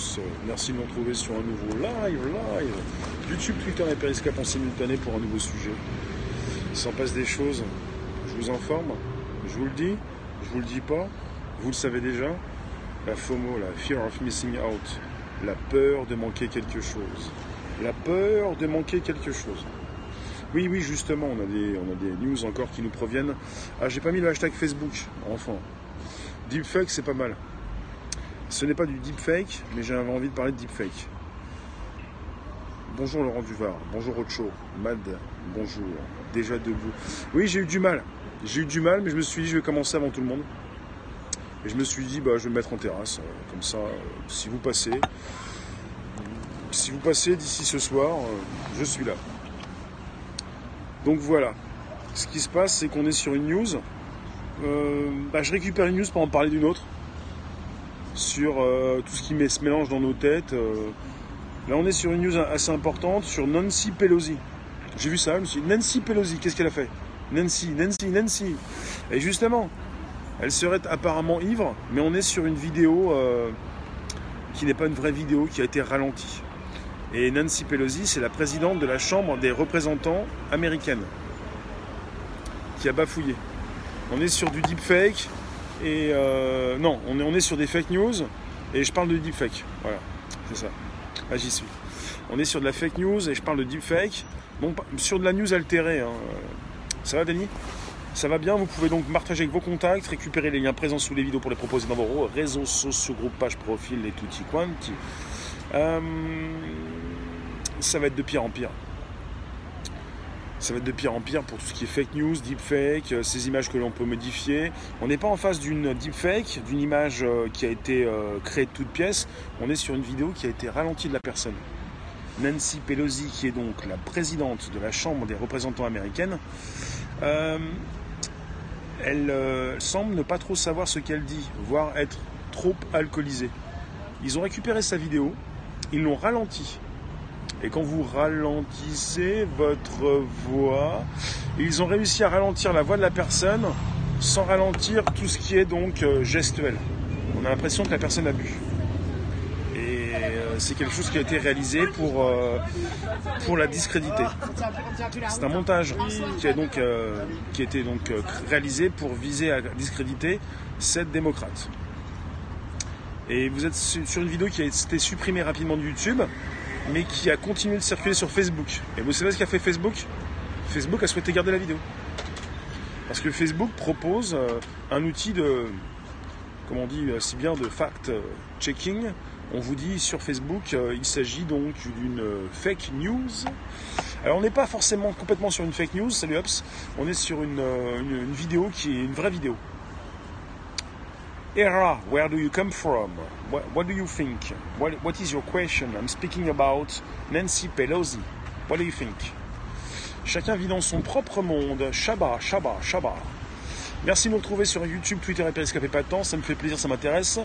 tous. Merci de nous retrouver sur un nouveau live, live. YouTube, Twitter et Periscope en simultané pour un nouveau sujet. Il s'en passe des choses. Je vous informe, je vous le dis, je vous le dis pas, vous le savez déjà. La FOMO, la Fear of Missing Out, la peur de manquer quelque chose. La peur de manquer quelque chose. Oui, oui, justement, on a des, on a des news encore qui nous proviennent. Ah, j'ai pas mis le hashtag Facebook, enfin. Deepfake, c'est pas mal. Ce n'est pas du deepfake, mais j'avais envie de parler de deepfake. Bonjour Laurent Duvard, bonjour Ocho, Mad, bonjour, déjà debout. Oui, j'ai eu du mal. J'ai eu du mal, mais je me suis dit, je vais commencer avant tout le monde. Et je me suis dit, bah, je vais me mettre en terrasse, euh, comme ça, euh, si vous passez, si vous passez d'ici ce soir, euh, je suis là. Donc voilà. Ce qui se passe, c'est qu'on est sur une news. Bah, je récupère une news pour en parler d'une autre. Sur tout ce qui se mélange dans nos têtes. Là, on est sur une news assez importante sur Nancy Pelosi. J'ai vu ça, je me suis dit, Nancy Pelosi, qu'est-ce qu'elle a fait? Nancy, Nancy, Nancy. Et justement, elle serait apparemment ivre, mais on est sur une vidéo qui n'est pas une vraie vidéo, qui a été ralentie. Et Nancy Pelosi, c'est la présidente de la Chambre des représentants américaine qui a bafouillé. On est sur du deepfake et euh, non, on est, sur des fake news et je parle de deepfake. Voilà, c'est ça. Ah, j'y suis. On est sur de la fake news et je parle de deepfake. Bon, sur de la news altérée. Hein. Ça va, Denis? Ça va bien, vous pouvez donc partager avec vos contacts, récupérer les liens présents sous les vidéos pour les proposer dans vos réseaux sociaux, groupes, pages, profils et tutti quanti. Euh, ça va être de pire en pire. Ça va être de pire en pire pour tout ce qui est fake news, deepfake, euh, ces images que l'on peut modifier. On n'est pas en face d'une deepfake, d'une image euh, qui a été euh, créée de toutes pièces. On est sur une vidéo qui a été ralentie de la personne. Nancy Pelosi, qui est donc la présidente de la Chambre des représentants américaine, elle semble ne pas trop savoir ce qu'elle dit, voire être trop alcoolisée. Ils ont récupéré sa vidéo, ils l'ont ralentie et quand vous ralentissez votre voix, ils ont réussi à ralentir la voix de la personne sans ralentir tout ce qui est donc euh, gestuel. On a l'impression que la personne a bu. Et euh, c'est quelque chose qui a été réalisé pour, euh, pour la discréditer. C'est un montage qui a, donc, qui a été donc réalisé pour viser à discréditer cette démocrate. Et vous êtes sur une vidéo qui a été supprimée rapidement de YouTube mais qui a continué de circuler sur Facebook. Et vous savez ce qu'a fait Facebook? Facebook a souhaité garder la vidéo. Parce que Facebook propose euh, un outil de, comment on dit euh, si bien, de fact-checking. On vous dit sur Facebook, euh, il s'agit donc d'une fake news. Alors on n'est pas forcément complètement sur une fake news, salut Hops, on est sur une vidéo qui est une vraie vidéo. Era, where do you come from? What, do you think? What, is your question? I'm speaking about Nancy Pelosi. What do you think? Chacun vit dans son propre monde. Shabba, shabba, shabba. Merci de nous retrouver sur YouTube, Twitter et Periscope et pas tant. Ça me fait plaisir, ça m'intéresse.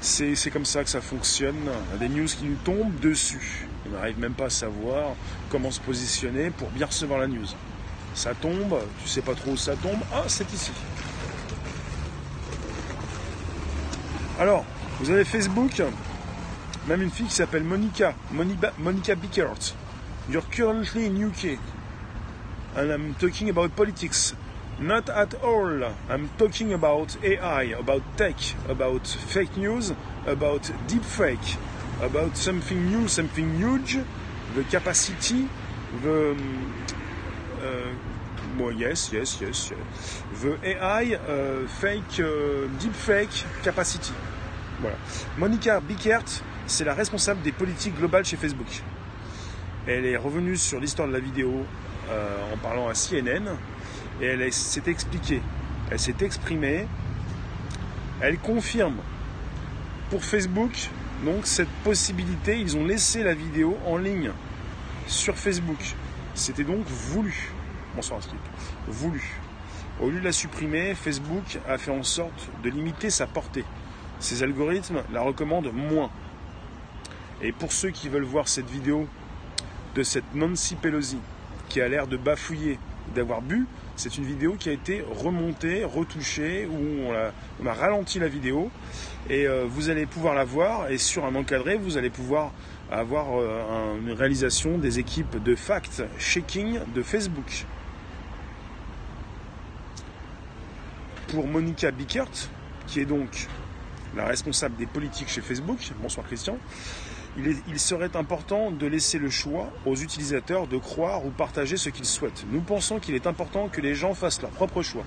C'est comme ça que ça fonctionne. Des news qui nous tombent dessus. On n'arrive même pas à savoir comment se positionner pour bien recevoir la news. Ça tombe, tu sais pas trop où ça tombe. Ah, c'est ici. Alors, vous avez Facebook, même une fille qui s'appelle Monica, Monica, Monica Bickert. You're currently in UK. And I'm talking about politics. Not at all. I'm talking about AI, about tech, about fake news, about deepfake, about something new, something huge, the capacity, the uh, well, yes, yes, yes, yes. The AI uh, fake, uh, deepfake capacity. Voilà. Monica Bickert, c'est la responsable des politiques globales chez Facebook. Elle est revenue sur l'histoire de la vidéo euh, en parlant à CNN et elle s'est expliquée, elle s'est exprimée, elle confirme pour Facebook donc cette possibilité, ils ont laissé la vidéo en ligne sur Facebook. C'était donc voulu. Bonsoir. Voulu. Au lieu de la supprimer, Facebook a fait en sorte de limiter sa portée. Ces algorithmes la recommandent moins. Et pour ceux qui veulent voir cette vidéo de cette Nancy Pelosi qui a l'air de bafouiller, d'avoir bu, C'est une vidéo qui a été remontée, retouchée, où on a, ralenti la vidéo. Et euh, vous allez pouvoir la voir. Et sur un encadré, vous allez pouvoir avoir euh, une réalisation des équipes de fact-checking de Facebook. Pour Monica Bickert, qui est donc la responsable des politiques chez Facebook, bonsoir Christian, il, serait important de laisser le choix aux utilisateurs de croire ou partager ce qu'ils souhaitent. Nous pensons qu'il est important que les gens fassent leur propre choix.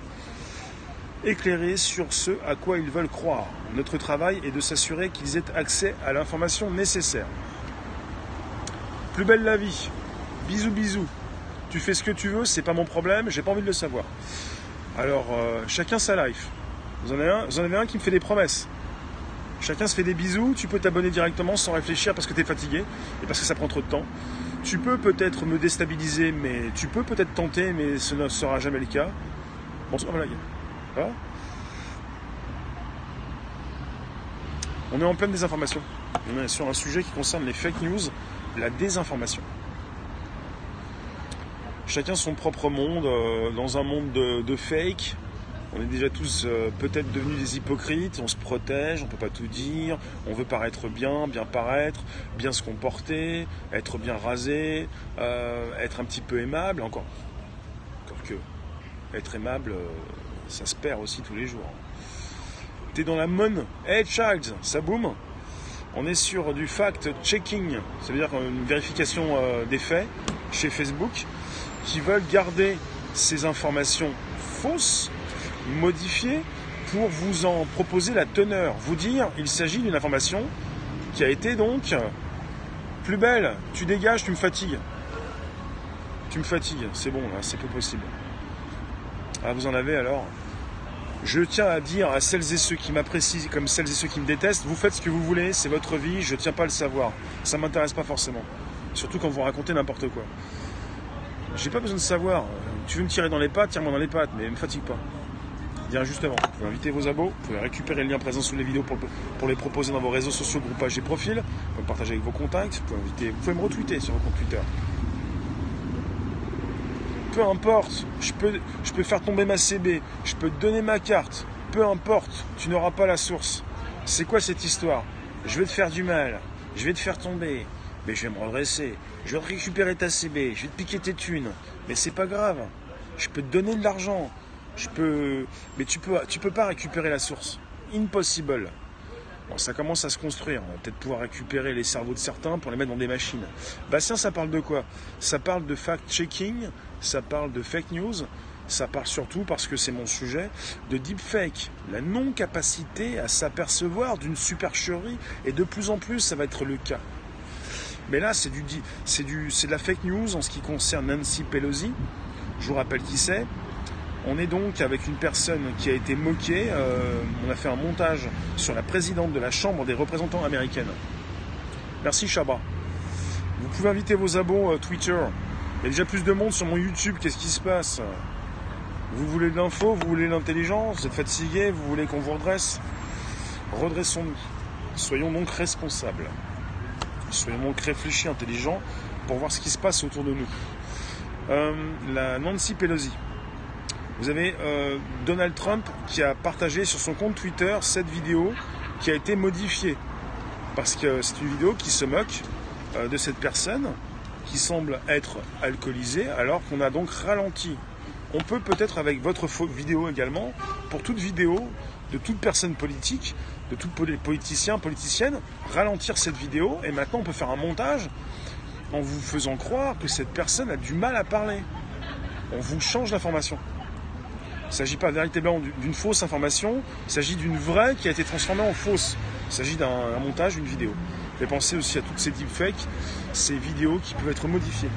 Éclairés sur ce à quoi ils veulent croire. Notre travail est de s'assurer qu'ils aient accès à l'information nécessaire. Plus belle la vie. Bisous bisous. Tu fais ce que tu veux, c'est pas mon problème, j'ai pas envie de le savoir. Alors, euh, chacun sa life. Vous en, avez un, qui me fait des promesses. Chacun se fait des bisous, tu peux t'abonner directement sans réfléchir parce que tu es fatigué et parce que ça prend trop de temps. Tu peux peut-être me déstabiliser, mais tu peux peut-être tenter, mais ce ne sera jamais le cas. Bonsoir blague. On est en pleine désinformation. On est sur un sujet qui concerne les fake news, la désinformation. Chacun son propre monde, euh, dans un monde de fake, on est déjà tous euh, peut-être devenus des hypocrites, on se protège, on ne peut pas tout dire, on veut paraître bien, bien paraître, bien se comporter, être bien rasé, euh, être un petit peu aimable, encore. Encore que être aimable, ça se perd aussi tous les jours. T'es dans la monne, hey child, ça boum. On est sur du fact-checking, ça veut dire une vérification des faits chez Facebook, qui veulent garder ces informations fausses modifier pour vous en proposer la teneur, vous dire il s'agit d'une information qui a été donc plus belle, tu dégages, tu me fatigues. Tu me fatigues, c'est bon c'est peu possible. Ah vous en avez alors je tiens à dire à celles et ceux qui m'apprécient comme celles et ceux qui me détestent, vous faites ce que vous voulez, c'est votre vie, je ne tiens pas à le savoir. Ça ne m'intéresse pas forcément. Surtout quand vous racontez n'importe quoi. J'ai pas besoin de savoir. Tu veux me tirer dans les pattes, tire-moi dans les pattes, mais ne me fatigue pas bien justement, vous pouvez inviter vos abos, vous pouvez récupérer le lien présent sous les vidéos pour, les proposer dans vos réseaux sociaux, groupages et profils, vous pouvez partager avec vos contacts, vous pouvez, inviter, vous pouvez me retweeter sur vos comptes Twitter. Peu importe, je peux, je peux faire tomber ma CB, je peux te donner ma carte, peu importe, tu n'auras pas la source. C'est quoi cette histoire? Je vais te faire du mal, je vais te faire tomber, mais je vais me redresser, je vais récupérer ta CB, je vais te piquer tes thunes, mais c'est pas grave, je peux te donner de l'argent, je peux, mais tu peux, tu peux pas récupérer la source. Impossible. Bon, ça commence à se construire. On va peut-être pouvoir récupérer les cerveaux de certains pour les mettre dans des machines. Bastien, ça parle de quoi? Ça parle de fact-checking, ça parle de fake news, ça parle surtout, parce que c'est mon sujet, de deepfake. La non-capacité à s'apercevoir d'une supercherie, et de plus en plus, ça va être le cas. Mais là, c'est du, c'est du, c'est de la fake news en ce qui concerne Nancy Pelosi. Je vous rappelle qui c'est. On est donc avec une personne qui a été moquée. Euh, on a fait un montage sur la présidente de la Chambre des représentants américaine. Merci Chaba. Vous pouvez inviter vos abos euh, Twitter. Il y a déjà plus de monde sur mon YouTube. Qu'est-ce qui se passe? Vous voulez de l'info? Vous voulez de l'intelligence? Vous êtes fatigué? Vous voulez qu'on vous redresse? Redressons-nous. Soyons donc responsables. Soyons donc réfléchis, intelligents pour voir ce qui se passe autour de nous. Euh, la Nancy Pelosi. Vous avez euh, Donald Trump qui a partagé sur son compte Twitter cette vidéo qui a été modifiée. Parce que c'est une vidéo qui se moque euh, de cette personne qui semble être alcoolisée alors qu'on a donc ralenti. On peut peut-être avec votre vidéo également, pour toute vidéo de toute personne politique, de tout politicien, politicienne, ralentir cette vidéo et maintenant on peut faire un montage en vous faisant croire que cette personne a du mal à parler. On vous change l'information. Il ne s'agit pas véritablement d'une fausse information, il s'agit d'une vraie qui a été transformée en fausse. Il s'agit d'un montage, d'une vidéo. Et pensez aussi à toutes ces deepfakes, ces vidéos qui peuvent être modifiées.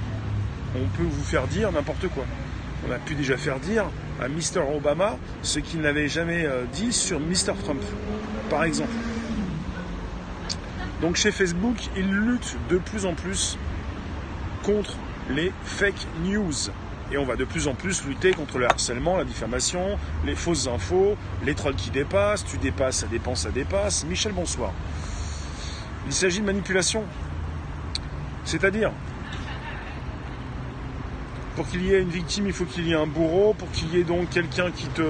On peut vous faire dire n'importe quoi. On a pu déjà faire dire à Mr. Obama ce qu'il n'avait jamais euh, dit sur Mr. Trump, par exemple. Donc chez Facebook, ils luttent de plus en plus contre les fake news. Et on va de plus en plus lutter contre le harcèlement, la diffamation, les fausses infos, les trolls qui dépassent, tu dépasses, ça dépense, ça dépasse. Michel, bonsoir. Il s'agit de manipulation. C'est-à-dire, Pour qu'il y ait une victime, il faut qu'il y ait un bourreau. Pour qu'il y ait donc quelqu'un qui te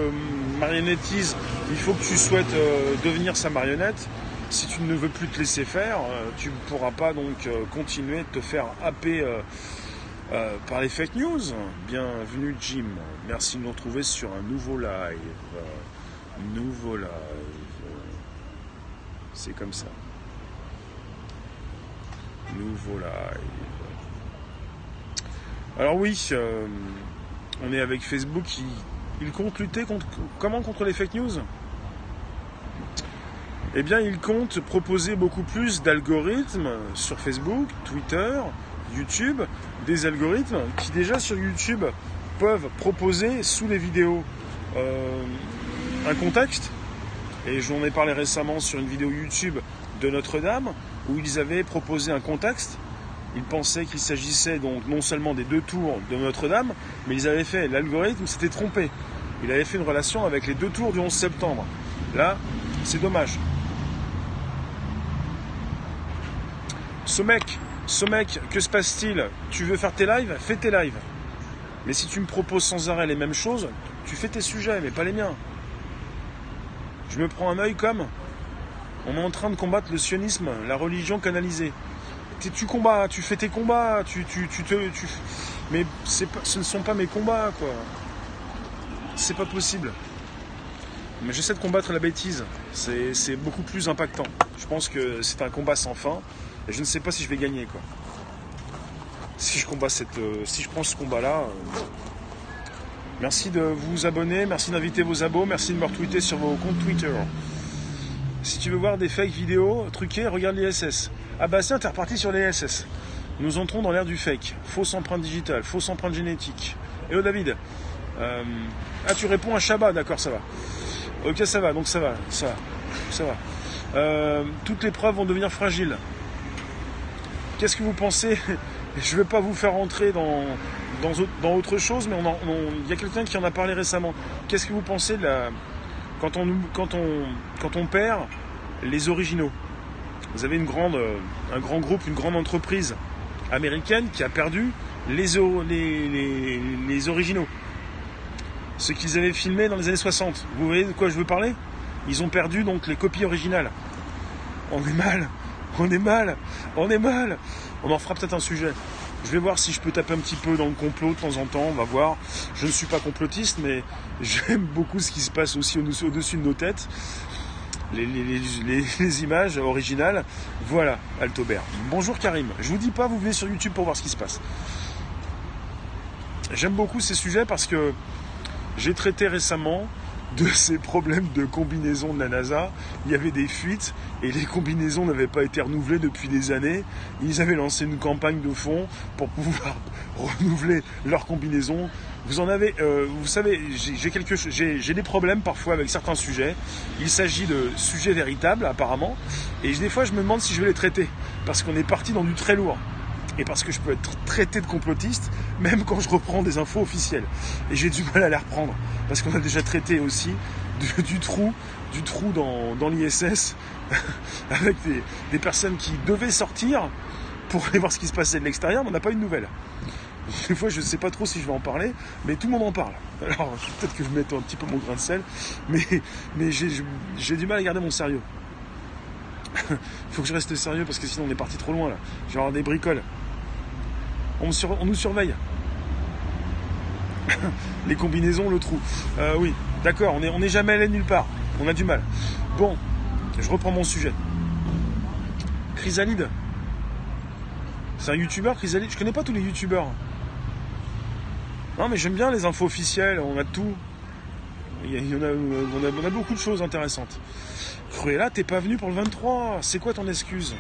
marionnettise, il faut que tu souhaites euh, devenir sa marionnette. Si tu ne veux plus te laisser faire, euh, tu ne pourras pas donc euh, continuer de te faire happer par les fake news. Bienvenue Jim. Merci de nous retrouver sur un nouveau live. nouveau live. C'est comme ça. Nouveau live. Alors oui, euh, on est avec Facebook. Il, compte lutter contre, comment contre les fake news? Eh bien, il compte proposer beaucoup plus d'algorithmes sur Facebook, Twitter, YouTube, des algorithmes qui déjà sur YouTube peuvent proposer sous les vidéos euh, un contexte. Et j'en ai parlé récemment sur une vidéo YouTube de Notre-Dame où ils avaient proposé un contexte ils pensaient qu'il s'agissait donc non seulement des deux tours de Notre-Dame, mais ils avaient fait, l'algorithme s'était trompé. Il avait fait une relation avec les deux tours du 11 septembre. Là, c'est dommage. Ce mec, ce mec, que se passe-t-il? Tu veux faire tes lives? Fais tes lives. Mais si tu me proposes sans arrêt les mêmes choses, tu fais tes sujets, mais pas les miens. Je me prends un œil comme on est en train de combattre le sionisme, la religion canalisée tu combats, tu fais tes combats, tu, tu, tu te, tu, mais ce ne sont pas mes combats, quoi. C'est pas possible. Mais j'essaie de combattre la bêtise. C'est beaucoup plus impactant. Je pense que c'est un combat sans fin. Et je ne sais pas si je vais gagner, quoi. Si je cette, euh, si je prends ce combat-là. Euh, merci de vous abonner, merci d'inviter vos abos, merci de me retweeter sur vos comptes Twitter. Si tu veux voir des fake vidéos truquées, regarde les SS. Ah bah tiens, t'es reparti sur les SS. Nous entrons dans l'ère du fake. Fausse empreinte digitale, fausse empreinte génétique. Hello David. Euh, ah, tu réponds à Shabbat, d'accord, ça va. Ok, ça va, donc ça va, ça va. Euh, toutes les preuves vont devenir fragiles. Qu'est-ce que vous pensez Je ne vais pas vous faire rentrer dans, dans, autre chose, mais il y a quelqu'un qui en a parlé récemment. Qu'est-ce que vous pensez de la, quand, on, perd les originaux vous avez une grande, euh, un grand groupe, une grande entreprise américaine qui a perdu les, les, les, originaux. Ce qu'ils avaient filmé dans les années 60. Vous voyez de quoi je veux parler? Ils ont perdu donc les copies originales. On est mal, on est mal, on est mal. On en fera peut-être un sujet. Je vais voir si je peux taper un petit peu dans le complot de temps en temps, on va voir. Je ne suis pas complotiste, mais j'aime beaucoup ce qui se passe aussi au-dessus de nos têtes les, images originales. Voilà, Altobert. Bonjour Karim. Je vous dis pas, vous venez sur YouTube pour voir ce qui se passe. J'aime beaucoup ces sujets parce que j'ai traité récemment de ces problèmes de combinaison de la NASA. Il y avait des fuites et les combinaisons n'avaient pas été renouvelées depuis des années. Ils avaient lancé une campagne de fond pour pouvoir renouveler leurs combinaisons. Vous en avez, euh, vous savez, j'ai des problèmes parfois avec certains sujets. Il s'agit de sujets véritables apparemment, et des fois je me demande si je vais les traiter parce qu'on est parti dans du très lourd et parce que je peux être traité de complotiste même quand je reprends des infos officielles. Et j'ai du mal à les reprendre parce qu'on a déjà traité aussi du, trou, du trou dans, l'ISS avec des, personnes qui devaient sortir pour aller voir ce qui se passait de l'extérieur, mais on n'a pas eu de nouvelles. Des fois, je ne sais pas trop si je vais en parler, mais tout le monde en parle. Alors, peut-être que je mette un petit peu mon grain de sel, mais, mais j'ai du mal à garder mon sérieux. Il faut que je reste sérieux parce que sinon on est parti trop loin là. Je vais avoir des bricoles on, nous surveille. les combinaisons, le trou. Euh, oui, d'accord, on n'est on est jamais allé nulle part. On a du mal. Bon, je reprends mon sujet. Chrysalide. C'est un youtubeur, Chrysalide? Je connais pas tous les youtubeurs. Non, mais j'aime bien les infos officielles, on a tout. Y a, on, a, beaucoup de choses intéressantes. Cruella, t'es pas venu pour le 23. C'est quoi ton excuse?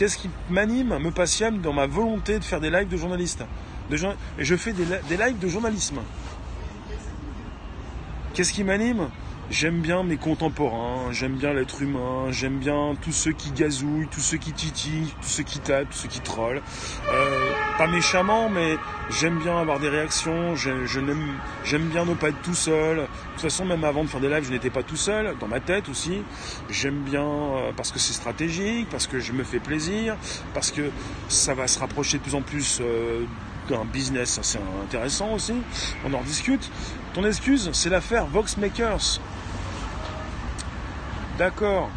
Qu'est-ce qui m'anime, me passionne dans ma volonté de faire des lives de journaliste Et je fais des, lives de journalisme. Qu'est-ce qui m'anime? J'aime bien mes contemporains, j'aime bien l'être humain, j'aime bien tous ceux qui gazouillent, tous ceux qui titillent, tous ceux qui tapent, tous ceux qui trollent. Euh, pas méchamment, mais j'aime bien avoir des réactions, je, j'aime bien ne pas être tout seul. De toute façon, même avant de faire des lives, je n'étais pas tout seul, dans ma tête aussi. J'aime bien euh, parce que c'est stratégique, parce que je me fais plaisir, parce que ça va se rapprocher de plus en plus euh, d'un business assez intéressant aussi. On en discute. Ton excuse, c'est l'affaire Voxmakers. D'accord.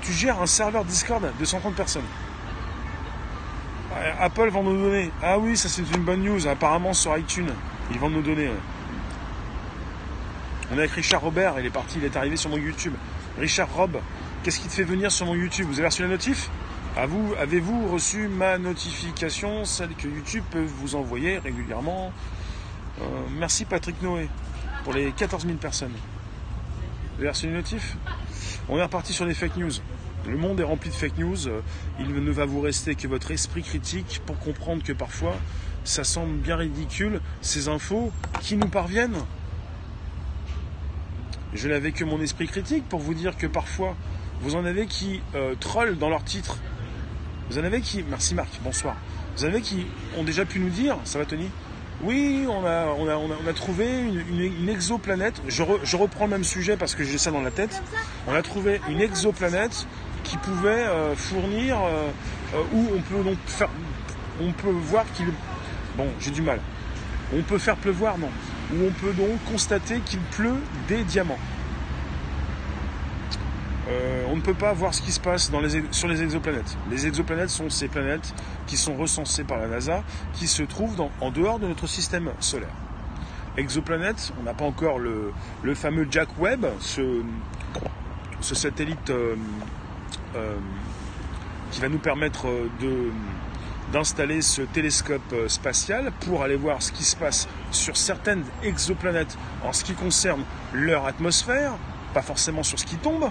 Tu gères un serveur Discord de 130 personnes. Apple va nous donner. Ah oui, ça c'est une bonne news. Apparemment sur iTunes, ils vont nous donner. On est avec Richard Robert, il est parti, il est arrivé sur mon YouTube. Richard Rob, qu'est-ce qui te fait venir sur mon YouTube? Vous avez reçu la notif? Avez-vous reçu ma notification, celle que YouTube peut vous envoyer régulièrement? Euh, Merci Patrick Noé pour les 14 000 personnes. Vous avez reçu une notif? On est reparti sur les fake news. Le monde est rempli de fake news. Il ne va vous rester que votre esprit critique pour comprendre que parfois, ça semble bien ridicule, ces infos qui nous parviennent. Je n'avais que mon esprit critique pour vous dire que parfois, vous en avez qui euh, trollent dans leur titre. Vous en avez qui... Merci Marc, bonsoir. Vous en avez qui ont déjà pu nous dire, ça va Tony? Oui, on a, on a, on a, trouvé une, exoplanète. Je, reprends le même sujet parce que j'ai ça dans la tête. On a trouvé une exoplanète qui pouvait euh, fournir, euh, euh, où on peut donc faire, on peut voir qu'il, bon, j'ai du mal. On peut faire pleuvoir, non. Où on peut donc constater qu'il pleut des diamants. Euh, on ne peut pas voir ce qui se passe sur les exoplanètes. Les exoplanètes sont ces planètes qui sont recensées par la NASA, qui se trouvent en dehors de notre système solaire. Exoplanète, on n'a pas encore le, fameux Jack Webb, ce, satellite euh, euh, qui va nous permettre d'installer ce télescope spatial pour aller voir ce qui se passe sur certaines exoplanètes en ce qui concerne leur atmosphère, pas forcément sur ce qui tombe,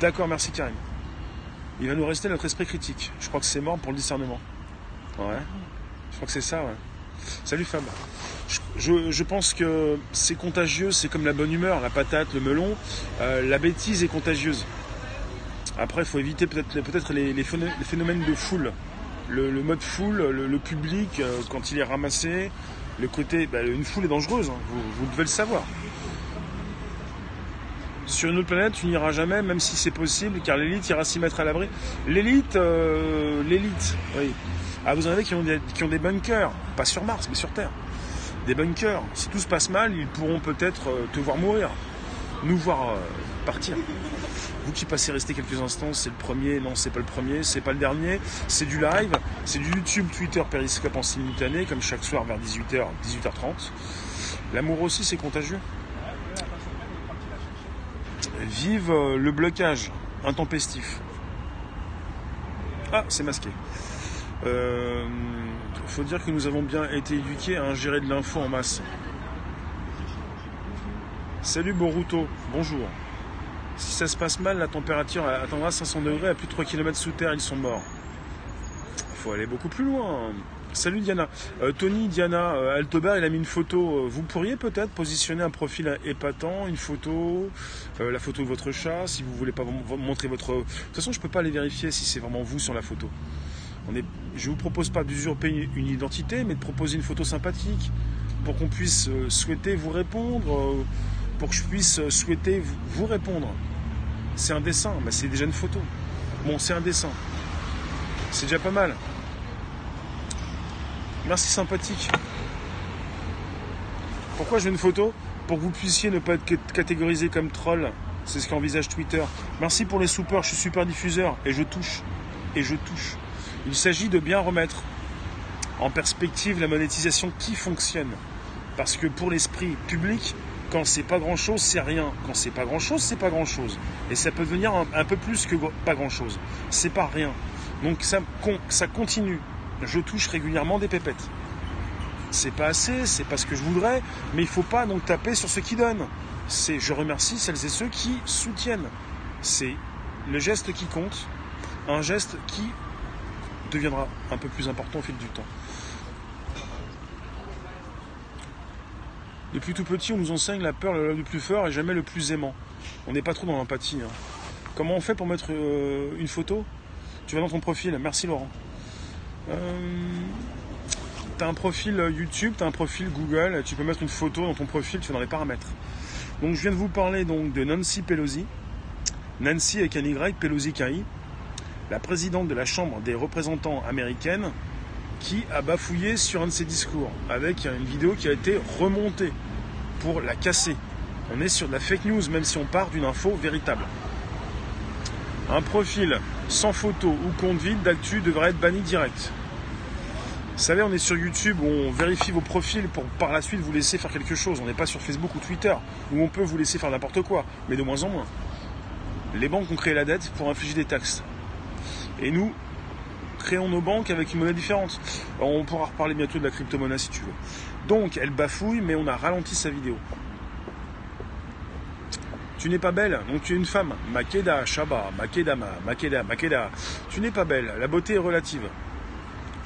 D'accord, merci Karim. Il va nous rester notre esprit critique. Je crois que c'est mort pour le discernement. Ouais. Je crois que c'est ça, ouais. Salut Fab. Je, pense que c'est contagieux, c'est comme la bonne humeur, la patate, le melon. Euh, la bêtise est contagieuse. Après, il faut éviter peut-être peut les, phénomènes de foule. Le, mode foule, le, public, euh, quand il est ramassé, le côté. Bah, une foule est dangereuse, hein. vous devez le savoir. Sur une autre planète, tu n'iras jamais, même si c'est possible, car l'élite ira s'y mettre à l'abri. L'élite, euh, l'élite, oui. Ah, vous en avez qui ont, des, bunkers, pas sur Mars, mais sur Terre. Des bunkers. Si tout se passe mal, ils pourront peut-être euh, te voir mourir, nous voir euh, partir. Vous qui passez rester quelques instants, c'est le premier, non, c'est pas le premier, c'est pas le dernier, c'est du live, c'est du YouTube, Twitter, Periscope en simultané, comme chaque soir vers 18h, 18h30. L'amour aussi, c'est contagieux. Vive euh, le blocage intempestif. Ah, c'est masqué. Euh, faut dire que nous avons bien été éduqués à ingérer de l'info en masse. Salut Boruto, bonjour. Si ça se passe mal, la température atteindra 500 degrés à plus de 3 km sous terre, ils sont morts. Faut aller beaucoup plus loin. Salut Diana. Euh, Tony, Diana, euh, Altober, il a mis une photo. Euh, vous pourriez peut-être positionner un profil épatant, une photo, la photo de votre chat, si vous voulez pas montrer votre. De toute façon, je peux pas aller vérifier si c'est vraiment vous sur la photo. Je vous propose pas d'usurper une identité, mais de proposer une photo sympathique pour qu'on puisse souhaiter vous répondre, pour que je puisse souhaiter vous répondre. C'est un dessin, mais c'est déjà une photo. Bon, c'est un dessin. C'est déjà pas mal. Merci sympathique. Pourquoi j'ai une photo Pour que vous puissiez ne pas être catégorisé comme troll. C'est ce qu'envisage Twitter. Merci pour les soupers, je suis super diffuseur et je touche. Et je touche. Il s'agit de bien remettre en perspective la monétisation qui fonctionne. Parce que pour l'esprit public, quand c'est pas grand chose, c'est rien. Quand c'est pas grand chose, c'est pas grand chose. Et ça peut devenir un, peu plus que pas grand chose. C'est pas rien. Donc ça, ça continue je touche régulièrement des pépettes. C'est pas assez, c'est pas ce que je voudrais, mais il faut pas donc taper sur ce qui donne. C'est je remercie celles et ceux qui soutiennent. C'est le geste qui compte, un geste qui deviendra un peu plus important au fil du temps. Depuis tout petit, on nous enseigne la peur, le plus fort et jamais le plus aimant. On n'est pas trop dans l'empathie. Hein. Comment on fait pour mettre euh, une photo? Tu vas dans ton profil. Merci Laurent. Euh, tu as un profil YouTube, tu as un profil Google, tu peux mettre une photo dans ton profil, tu vas dans les paramètres. Donc je viens de vous parler donc de Nancy Pelosi. Nancy avec un Y, Pelosi Kai, la présidente de la Chambre des représentants américaine, qui a bafouillé sur un de ses discours avec une vidéo qui a été remontée pour la casser. On est sur de la fake news, même si on part d'une info véritable. Un profil sans photo ou compte vide d'actu devrait être banni direct. Vous savez, on est sur YouTube où on vérifie vos profils pour par la suite vous laisser faire quelque chose. On n'est pas sur Facebook ou Twitter où on peut vous laisser faire n'importe quoi, mais de moins en moins. Les banques ont créé la dette pour infliger des taxes. Et nous, créons nos banques avec une monnaie différente. on pourra reparler bientôt de la crypto-monnaie si tu veux. Donc, elle bafouille, mais on a ralenti sa vidéo. Tu n'es pas belle, donc tu es une femme. Makeda, Shaba, Makedama, Makeda, Makeda. Tu n'es pas belle, la beauté est relative.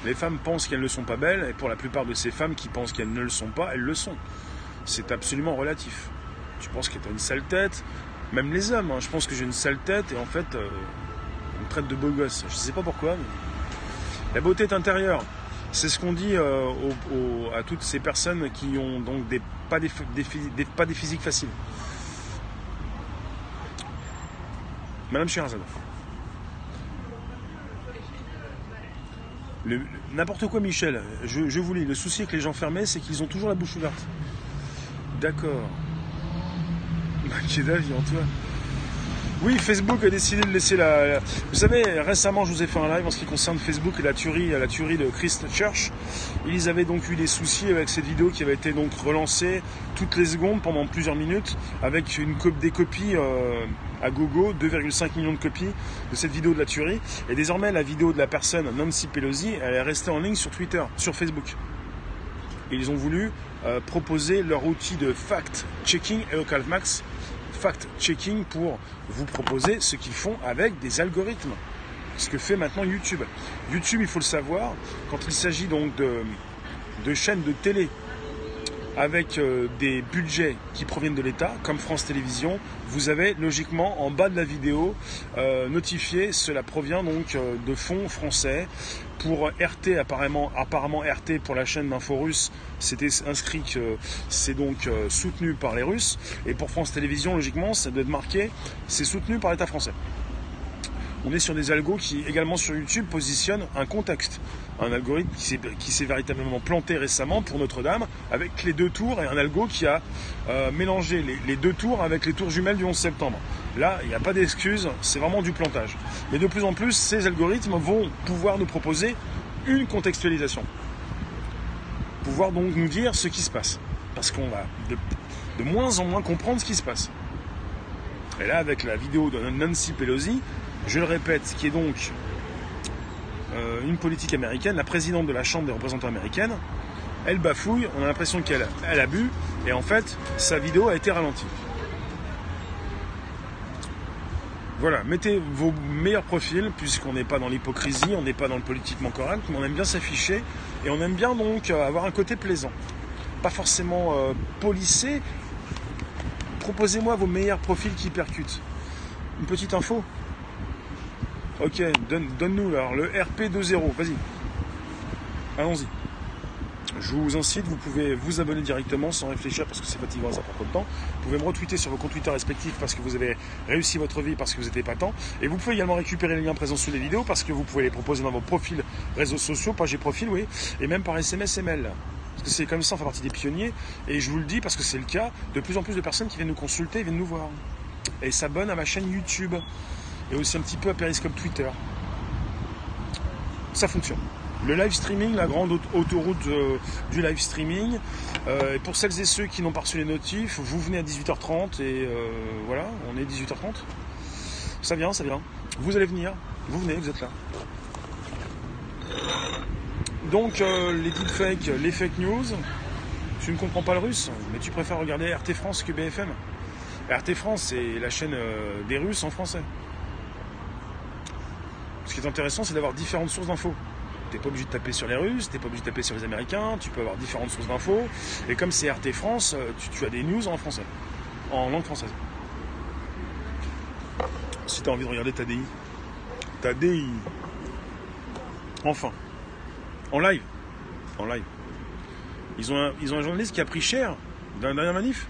Les femmes pensent qu'elles ne sont pas belles, et pour la plupart de ces femmes qui pensent qu'elles ne le sont pas, elles le sont. C'est absolument relatif. Tu penses que tu as une sale tête, même les hommes, hein. je pense que j'ai une sale tête, et en fait, euh, on me traite de beau gosse. Je ne sais pas pourquoi, la beauté est intérieure. C'est ce qu'on dit euh, à toutes ces personnes qui ont donc pas, des, pas des physiques faciles. Madame Sherazade. N'importe quoi, Michel. Je, je vous lis. Le souci avec les gens fermés, c'est qu'ils ont toujours la bouche ouverte. D'accord. En toi oui, Facebook a décidé de laisser la. Vous savez, récemment, je vous ai fait un live en ce qui concerne Facebook et la tuerie, la tuerie de Christ Church. Ils avaient donc eu des soucis avec cette vidéo qui avait été donc relancée toutes les secondes pendant plusieurs minutes avec une des copies euh, à gogo, 2,5 millions de copies de cette vidéo de la tuerie. Et désormais, la vidéo de la personne Nancy Pelosi, elle est restée en ligne sur Twitter, sur Facebook. Ils ont voulu euh, proposer leur outil de fact-checking et Max fact-checking pour vous proposer ce qu'ils font avec des algorithmes. Ce que fait maintenant YouTube. YouTube, il faut le savoir, quand il s'agit donc de, de chaînes de télé avec euh, des budgets qui proviennent de l'État, comme France Télévisions, vous avez logiquement en bas de la vidéo euh, notifié cela provient donc euh, de fonds français. Pour RT, apparemment, apparemment RT pour la chaîne d'info russe, c'était inscrit que c'est donc soutenu par les Russes. Et pour France Télévisions, logiquement, ça doit être marqué, c'est soutenu par l'État français on est sur des algos qui également sur YouTube positionnent un contexte. Un algorithme qui s'est véritablement planté récemment pour Notre-Dame avec les deux tours et un algo qui a euh, mélangé les, deux tours avec les tours jumelles du 11 septembre. Là, il n'y a pas d'excuse, c'est vraiment du plantage. Mais de plus en plus, ces algorithmes vont pouvoir nous proposer une contextualisation. Pouvoir donc nous dire ce qui se passe. Parce qu'on va de, de moins en moins comprendre ce qui se passe. Et là, avec la vidéo de Nancy Pelosi, je le répète, qui est donc euh, une politique américaine, la présidente de la Chambre des représentants américaine, elle bafouille, on a l'impression qu'elle elle a bu, et en fait, sa vidéo a été ralentie. Voilà, mettez vos meilleurs profils, puisqu'on n'est pas dans l'hypocrisie, on n'est pas dans le politiquement correct, mais on aime bien s'afficher, et on aime bien donc euh, avoir un côté plaisant. Pas forcément euh, polissé. Proposez-moi vos meilleurs profils qui percutent. Une petite info, Ok, donne-nous alors le RP20, vas-y. Allons-y. Je vous incite, vous pouvez vous abonner directement sans réfléchir parce que c'est fatigant, ça prend trop de temps. Vous pouvez me retweeter sur vos comptes Twitter respectifs parce que vous avez réussi votre vie, parce que vous pas tant. Et vous pouvez également récupérer les liens présents sous les vidéos parce que vous pouvez les proposer dans vos profils réseaux sociaux, page et profil, oui, et même par SMS mail. Parce que c'est comme ça, on fait partie des pionniers. Et je vous le dis parce que c'est le cas, de plus en plus de personnes qui viennent nous consulter, viennent nous voir. Et s'abonnent à ma chaîne YouTube et aussi un petit peu à Periscope Twitter. Ça fonctionne. Le live streaming, la grande autoroute euh, du live streaming. Euh, et pour celles et ceux qui n'ont pas reçu les notifs, vous venez à 18h30 et euh, voilà, on est 18h30. Ça vient, ça vient. Vous allez venir, vous venez, vous êtes là. Donc les deepfakes, les fake news, tu ne comprends pas le russe, mais tu préfères regarder RT France que BFM. RT France, c'est la chaîne des Russes en français. Qui est intéressant, c'est d'avoir différentes sources d'infos. n'es pas obligé de taper sur les Russes, tu n'es pas obligé de taper sur les Américains, tu peux avoir différentes sources d'infos. Et comme c'est RT France, euh, tu, as des news en français, en langue française. Si tu as envie de regarder ta DI. Ta DI. Enfin. En live. En live. Ils ont un, ils ont un journaliste qui a pris cher dans la dernière manif.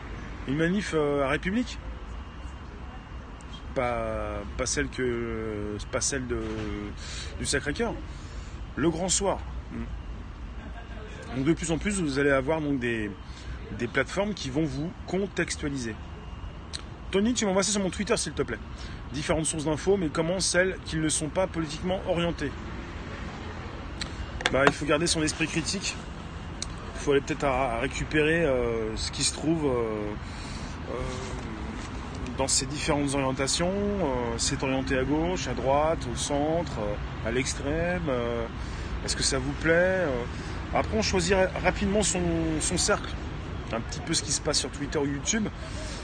Une manif euh, à République pas, celle que pas celle de, du Sacré-Cœur. Le Grand Soir. Donc de plus en plus, vous allez avoir donc des, des plateformes qui vont vous contextualiser. Tony, tu m'envoies ça sur mon Twitter s'il te plaît. Différentes sources d'infos, mais comment celles qui ne sont pas politiquement orientées? Bah, Il faut garder son esprit critique. Il faut aller peut-être à, récupérer euh, ce qui se trouve euh, euh, dans ces différentes orientations. Euh, c'est orienté à gauche, à droite, au centre, euh, à l'extrême. Euh, est-ce que ça vous plaît Après, on choisit rapidement son, cercle. Un petit peu ce qui se passe sur Twitter ou YouTube.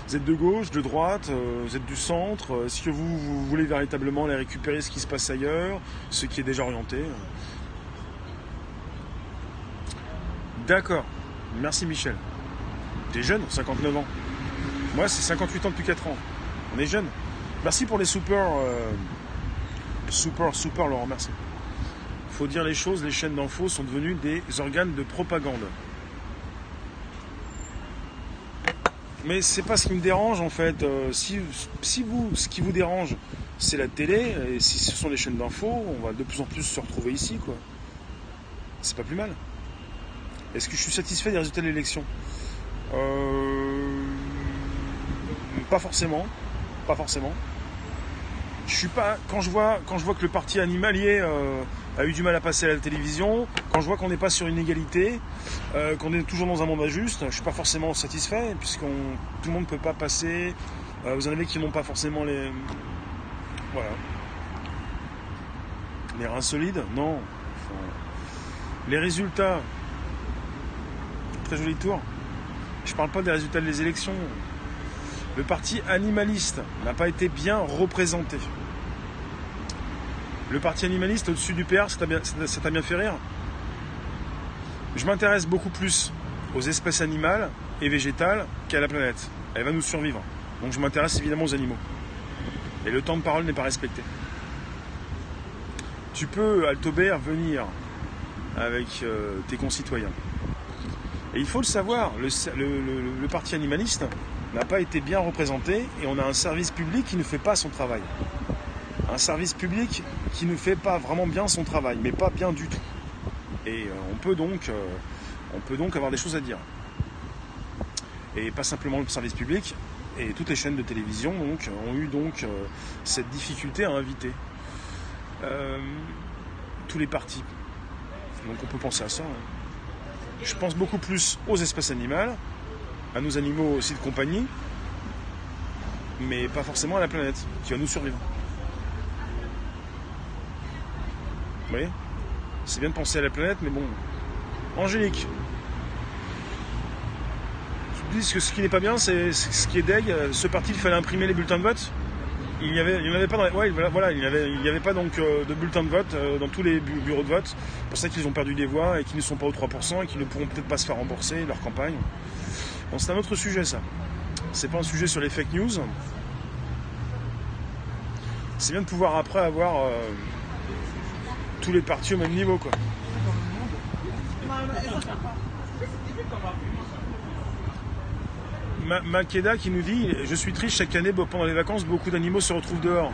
Vous êtes de gauche, de droite, vous êtes du centre. Est-ce que vous, voulez véritablement aller récupérer ce qui se passe ailleurs, ce qui est déjà orienté? D'accord. Merci Michel. T'es jeune, 59 ans. Moi, c'est 58 ans depuis 4 ans. On est jeune. Merci pour les super. Euh, super, super, Laurent, merci. Faut dire les choses, les chaînes d'infos sont devenues des organes de propagande. Mais c'est pas ce qui me dérange en fait. Euh, si, si vous, ce qui vous dérange, c'est la télé, et si ce sont les chaînes d'infos, on va de plus en plus se retrouver ici, quoi. C'est pas plus mal. Est-ce que je suis satisfait des résultats de l'élection? Euh... Pas forcément. Pas forcément. Je suis pas. Quand je vois, quand je vois que le parti animalier euh, a eu du mal à passer à la télévision, quand je vois qu'on n'est pas sur une égalité, euh, qu'on est toujours dans un monde injuste, je suis pas forcément satisfait, puisqu'on tout le monde ne peut pas passer. Vous en avez qui n'ont pas forcément les. Voilà. Les reins solides Non. les résultats. Très joli tour. Je parle pas des résultats des élections le parti animaliste n'a pas été bien représenté. Le parti animaliste au-dessus du PR, ça t'a bien, fait rire? Je m'intéresse beaucoup plus aux espèces animales et végétales qu'à la planète. Elle va nous survivre. Donc je m'intéresse évidemment aux animaux. Et le temps de parole n'est pas respecté. Tu peux, Altobert, venir avec euh, tes concitoyens. Et il faut le savoir, le parti animaliste, n'a pas été bien représenté et on a un service public qui ne fait pas son travail. Un service public qui ne fait pas vraiment bien son travail, mais pas bien du tout. Et euh, on, peut donc, euh, on peut donc avoir des choses à dire. Et pas simplement le service public, et toutes les chaînes de télévision ont eu donc euh, cette difficulté à inviter tous les partis. Donc on peut penser à ça. Hein. Je pense beaucoup plus aux espèces animales, à nos animaux aussi de compagnie, mais pas forcément à la planète, qui va nous survivre. Vous voyez? C'est bien de penser à la planète, mais bon. Angélique. Je dis que ce qui n'est pas bien, c'est ce qui est deg. Ce parti, il fallait imprimer les bulletins de vote. Il n'y avait, avait pas dans voilà, il n'y avait, pas donc euh, de bulletins de vote euh, dans tous les bureaux de vote. C'est pour ça qu'ils ont perdu des voix et qu'ils ne sont pas aux 3% et qu'ils ne pourront peut-être pas se faire rembourser leur campagne. C'est un autre sujet ça. C'est pas un sujet sur les fake news. C'est bien de pouvoir après avoir euh, tous les partis au même niveau quoi. Makeda qui nous dit Je suis triste, chaque année pendant les vacances, beaucoup d'animaux se retrouvent dehors.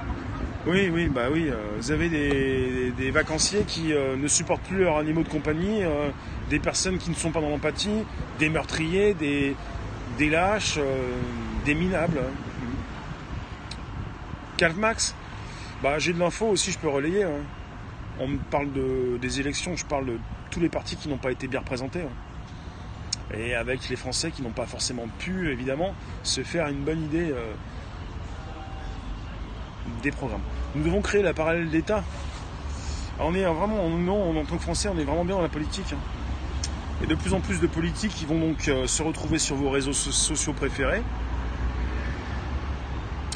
Oui, oui, bah oui. Euh, vous avez des, vacanciers qui euh, ne supportent plus leurs animaux de compagnie, euh, des personnes qui ne sont pas dans l'empathie, des meurtriers, des, des lâches, des minables. Calv Max, bah, j'ai de l'info aussi, je peux relayer. Hein. On me parle de, des élections, je parle de tous les partis qui n'ont pas été bien représentés. Hein. Et avec les Français qui n'ont pas forcément pu, évidemment, se faire une bonne idée des programmes. Nous devons créer la parallèle d'État. On est vraiment, non, en tant que Français, on est vraiment bien dans la politique. Hein. Et de plus en plus de politiques qui vont donc euh, se retrouver sur vos réseaux sociaux préférés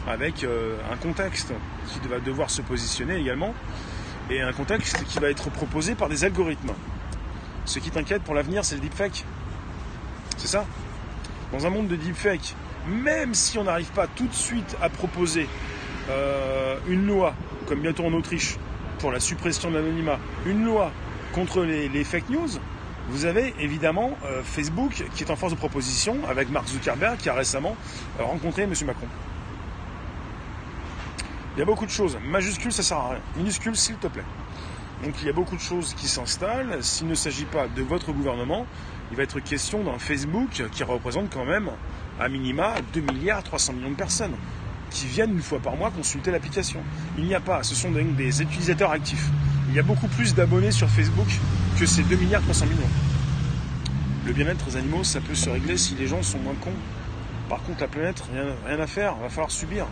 avec euh, un contexte qui va devoir se positionner également. et un contexte qui va être proposé par des algorithmes. Ce qui t'inquiète pour l'avenir, c'est le deepfake. C'est ça Dans un monde de deepfake, même si on n'arrive pas tout de suite à proposer euh, une loi, comme bientôt en Autriche, pour la suppression de l'anonymat, une loi contre les, fake news, vous avez évidemment euh, Facebook qui est en force de proposition avec Mark Zuckerberg qui a récemment euh, rencontré M. Macron. Il y a beaucoup de choses. Majuscule, ça sert à rien. Minuscule, s'il te plaît. Donc il y a beaucoup de choses qui s'installent. S'il ne s'agit pas de votre gouvernement, il va être question d'un Facebook qui représente quand même à minima 2 milliards 300 millions de personnes qui viennent une fois par mois consulter l'application. Il n'y a pas, ce sont des utilisateurs actifs. Il y a beaucoup plus d'abonnés sur Facebook que ces 2 milliards 300 millions. Le bien-être des animaux, ça peut se régler si les gens sont moins cons. Par contre, la planète, rien, rien à faire, va falloir subir.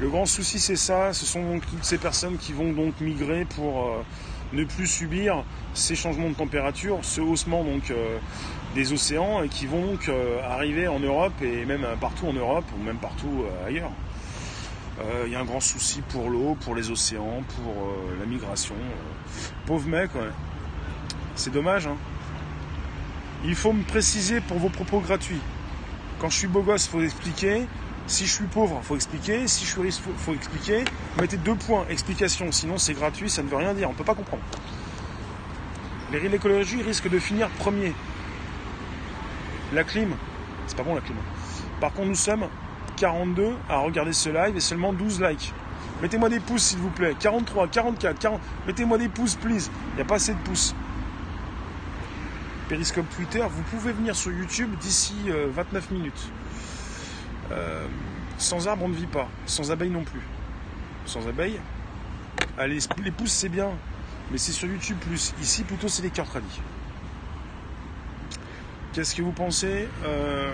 Le grand souci, c'est ça. Ce sont donc toutes ces personnes qui vont donc migrer pour euh, ne plus subir ces changements de température, ce haussement donc euh, des océans et qui vont donc euh, arriver en Europe et même partout en Europe ou même partout ailleurs. Il y a un grand souci pour l'eau, pour les océans, pour la migration. Pauvre mec, c'est dommage. Hein. Il faut me préciser pour vos propos gratuits. Quand je suis beau gosse, faut expliquer. Si je suis pauvre, faut expliquer. Si je suis riche, il faut expliquer. Mettez deux points, explication. Sinon, c'est gratuit, ça ne veut rien dire. On ne peut pas comprendre. L'écologie risque de finir premier. La clim, c'est pas bon la clim. Par contre, nous sommes 42 à regarder ce live et seulement 12 likes. Mettez-moi des pouces, s'il vous plaît. 43, 44, 40. Mettez-moi des pouces, please. Il n'y a pas assez de pouces. Périscope Twitter, vous pouvez venir sur YouTube d'ici 29 euh, minutes. Euh, sans arbre, on ne vit pas. Sans abeilles non plus. Sans abeilles, allez, les pouces, c'est bien. Mais c'est sur YouTube plus. Ici, plutôt, c'est les cœurs tradis. Qu'est-ce que vous pensez euh,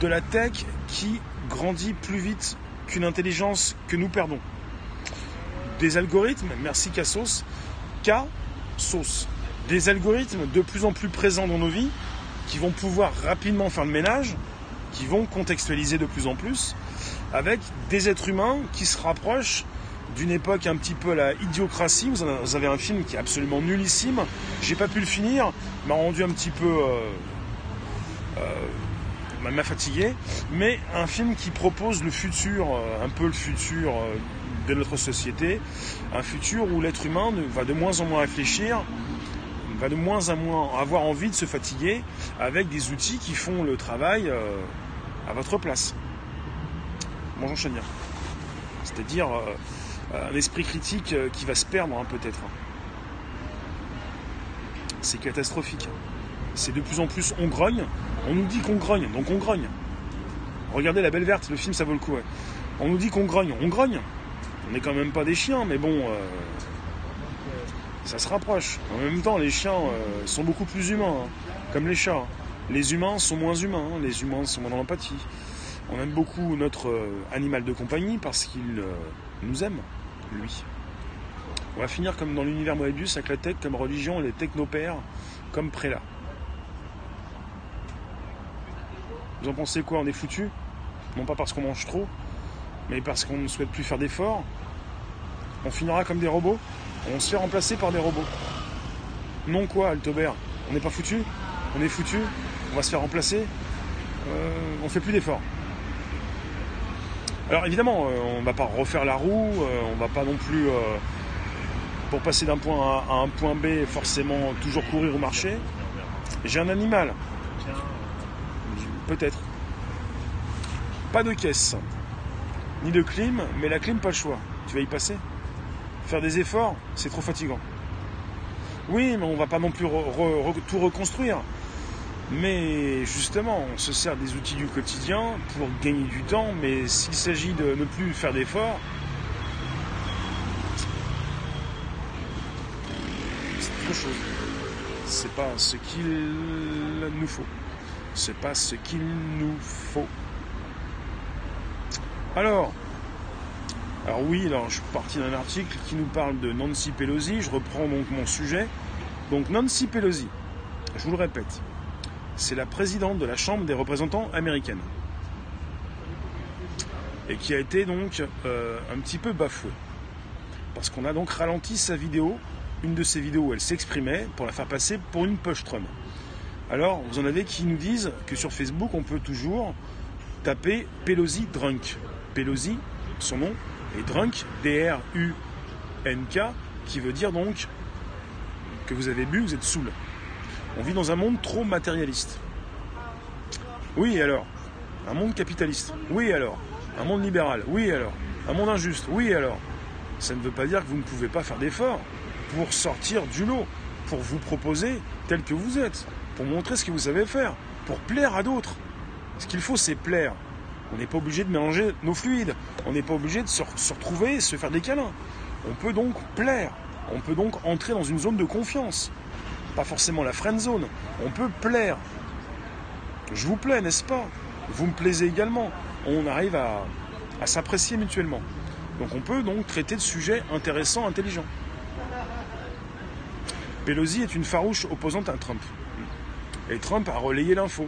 de la tech qui grandit plus vite qu'une intelligence que nous perdons? Des algorithmes, merci Cassos, K, sauce. Des algorithmes de plus en plus présents dans nos vies qui vont pouvoir rapidement faire le ménage qui vont contextualiser de plus en plus avec des êtres humains qui se rapprochent d'une époque un petit peu la idiocratie. Vous avez un film qui est absolument nullissime. J'ai pas pu le finir, m'a rendu un petit peu euh, euh, m'a fatigué, mais un film qui propose le futur, euh, un peu le futur de notre société, un futur où l'être humain va de moins en moins réfléchir, va de moins en moins avoir envie de se fatiguer avec des outils qui font le travail à votre place. Bonjour Chania. C'est-à-dire un esprit critique euh, qui va se perdre hein, peut-être. C'est catastrophique. C'est de plus en plus on grogne. On nous dit qu'on grogne, donc on grogne. Regardez La Belle Verte, le film ça vaut le coup. On nous dit qu'on grogne, on grogne. On n'est quand même pas des chiens, mais bon, euh, ça se rapproche. En même temps, les chiens sont beaucoup plus humains, hein, comme les chats. Les humains sont moins humains, hein. les humains sont moins dans l'empathie. On aime beaucoup notre euh, animal de compagnie parce qu'il euh, nous aime, lui. On va finir comme dans l'univers Moebius avec la tech comme religion et les technopères comme prélat. Vous en pensez quoi? On est foutu? Non pas parce qu'on mange trop, mais parce qu'on ne souhaite plus faire d'efforts. On finira comme des robots On se fait remplacer par des robots. Non quoi, Altobert? On n'est pas foutu? On est foutu? On va se faire remplacer, euh, on fait plus d'efforts. Alors évidemment, on euh, on va pas refaire la roue, euh, on va pas non plus, pour passer d'un point A à un point B, forcément toujours courir au marché. J'ai un animal, peut-être. Pas de caisse, ni de clim, mais la clim, pas le choix. Tu vas y passer. Faire des efforts, c'est trop fatigant. Oui, mais on va pas non plus tout reconstruire. Mais justement, on se sert des outils du quotidien pour gagner du temps, mais s'il s'agit de ne plus faire d'efforts, c'est autre chose. C'est pas ce qu'il nous faut. C'est pas ce qu'il nous faut. Alors, alors oui, alors je suis parti d'un article qui nous parle de Nancy Pelosi. Je reprends donc mon sujet. Donc Nancy Pelosi, je vous le répète, c'est la présidente de la Chambre des représentants américaine. Et qui a été donc euh, un petit peu bafouée. parce qu'on a donc ralenti sa vidéo, une de ses vidéos où elle s'exprimait, pour la faire passer pour une push Trump. Alors, vous en avez qui nous disent que sur Facebook, on peut toujours taper Pelosi Drunk. Pelosi, son nom, est Drunk, D-R-U-N-K, qui veut dire donc que vous avez bu, vous êtes saoul. On vit dans un monde trop matérialiste. Oui, alors? Un monde capitaliste. Oui, alors? Un monde libéral. Oui, alors? Un monde injuste. Oui, alors? Ça ne veut pas dire que vous ne pouvez pas faire d'efforts pour sortir du lot, pour vous proposer tel que vous êtes, pour montrer ce que vous savez faire, pour plaire à d'autres. Ce qu'il faut, c'est plaire. On n'est pas obligé de mélanger nos fluides. On n'est pas obligé de se, retrouver et se faire des câlins. On peut donc plaire. On peut donc entrer dans une zone de confiance. Pas forcément la friend zone. On peut plaire. Je vous plais, n'est-ce pas? Vous me plaisez également. On arrive à, à s'apprécier mutuellement. Donc on peut donc traiter de sujets intéressants, intelligents. Pelosi est une farouche opposante à Trump. Et Trump a relayé l'info.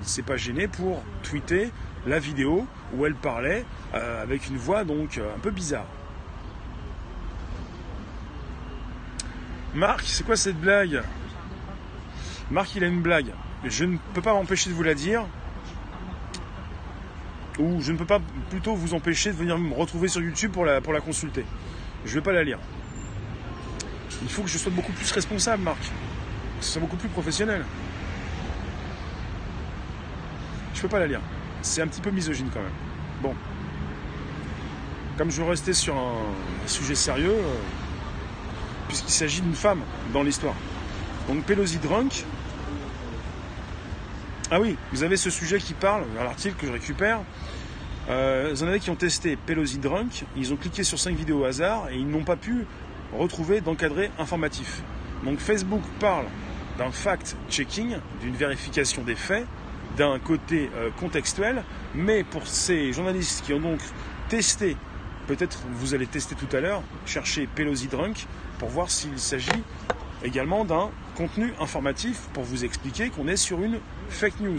Il s'est pas gêné pour tweeter la vidéo où elle parlait euh, avec une voix donc euh, un peu bizarre. Marc, c'est quoi cette blague Marc, il a une blague. Je ne peux pas m'empêcher de vous la dire. Ou je ne peux pas plutôt vous empêcher de venir me retrouver sur YouTube pour la, consulter. Je ne vais pas la lire. Il faut que je sois beaucoup plus responsable, Marc. Que ce soit beaucoup plus professionnel. Je peux pas la lire. C'est un petit peu misogyne quand même. Bon. Comme je veux rester sur un sujet sérieux, euh, puisqu'il s'agit d'une femme dans l'histoire. Donc Pelosi Drunk. Ah oui, vous avez ce sujet qui parle, l'article que je récupère. Euh, vous en avez qui ont testé Pelosi Drunk, ils ont cliqué sur 5 vidéos au hasard et ils n'ont pas pu retrouver d'encadré informatif. Donc Facebook parle d'un fact-checking, d'une vérification des faits, d'un côté euh, contextuel, mais pour ces journalistes qui ont donc testé, peut-être vous allez tester tout à l'heure, chercher Pelosi Drunk pour voir s'il s'agit également d'un contenu informatif pour vous expliquer qu'on est sur une fake news.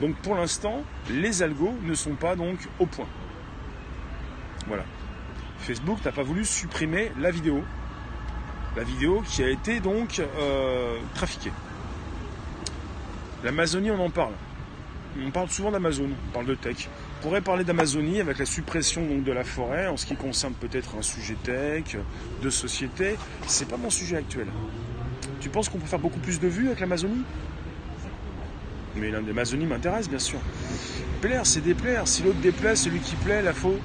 Donc pour l'instant, les algos ne sont pas donc au point. Voilà. Facebook n'a pas voulu supprimer la vidéo. La vidéo qui a été donc euh, trafiquée. L'Amazonie, on en parle. On parle souvent d'Amazon, on parle de tech. On pourrait parler d'Amazonie avec la suppression donc, de la forêt en ce qui concerne peut-être un sujet tech, de société. C'est pas mon sujet actuel. Tu penses qu'on peut faire beaucoup plus de vues avec l'Amazonie? Mais l'Amazonie m'intéresse bien sûr. Plaire, c'est déplaire. Si l'autre déplaît, celui qui plaît, la faut,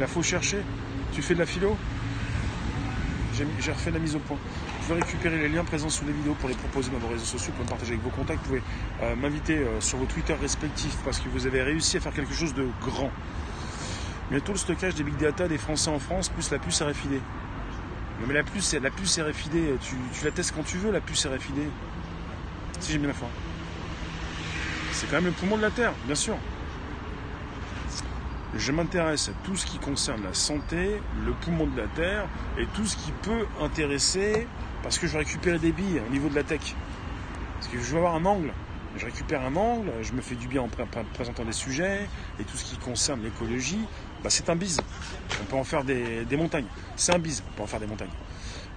la faut chercher. Tu fais de la philo? J'ai refait la mise au point. Pouvez récupérer les liens présents sous les vidéos pour les proposer dans vos réseaux sociaux, pour me partager avec vos contacts. Vous pouvez euh, m'inviter euh, sur vos Twitter respectifs parce que vous avez réussi à faire quelque chose de grand. Bientôt le stockage des big data des Français en France, plus la puce RFID. Non mais la puce, la puce RFID, tu, tu la testes quand tu veux, la puce RFID. Si j'ai bien la foi. C'est quand même le poumon de la Terre, bien sûr je m'intéresse à tout ce qui concerne la santé, le poumon de la Terre et tout ce qui peut intéresser, parce que je récupère des billes au niveau de la tech. Parce que je veux avoir un angle. Je récupère un angle, je me fais du bien en présentant des sujets, et tout ce qui concerne l'écologie, bah c'est un bise. On peut en faire des, montagnes. C'est un bise, on peut en faire des montagnes.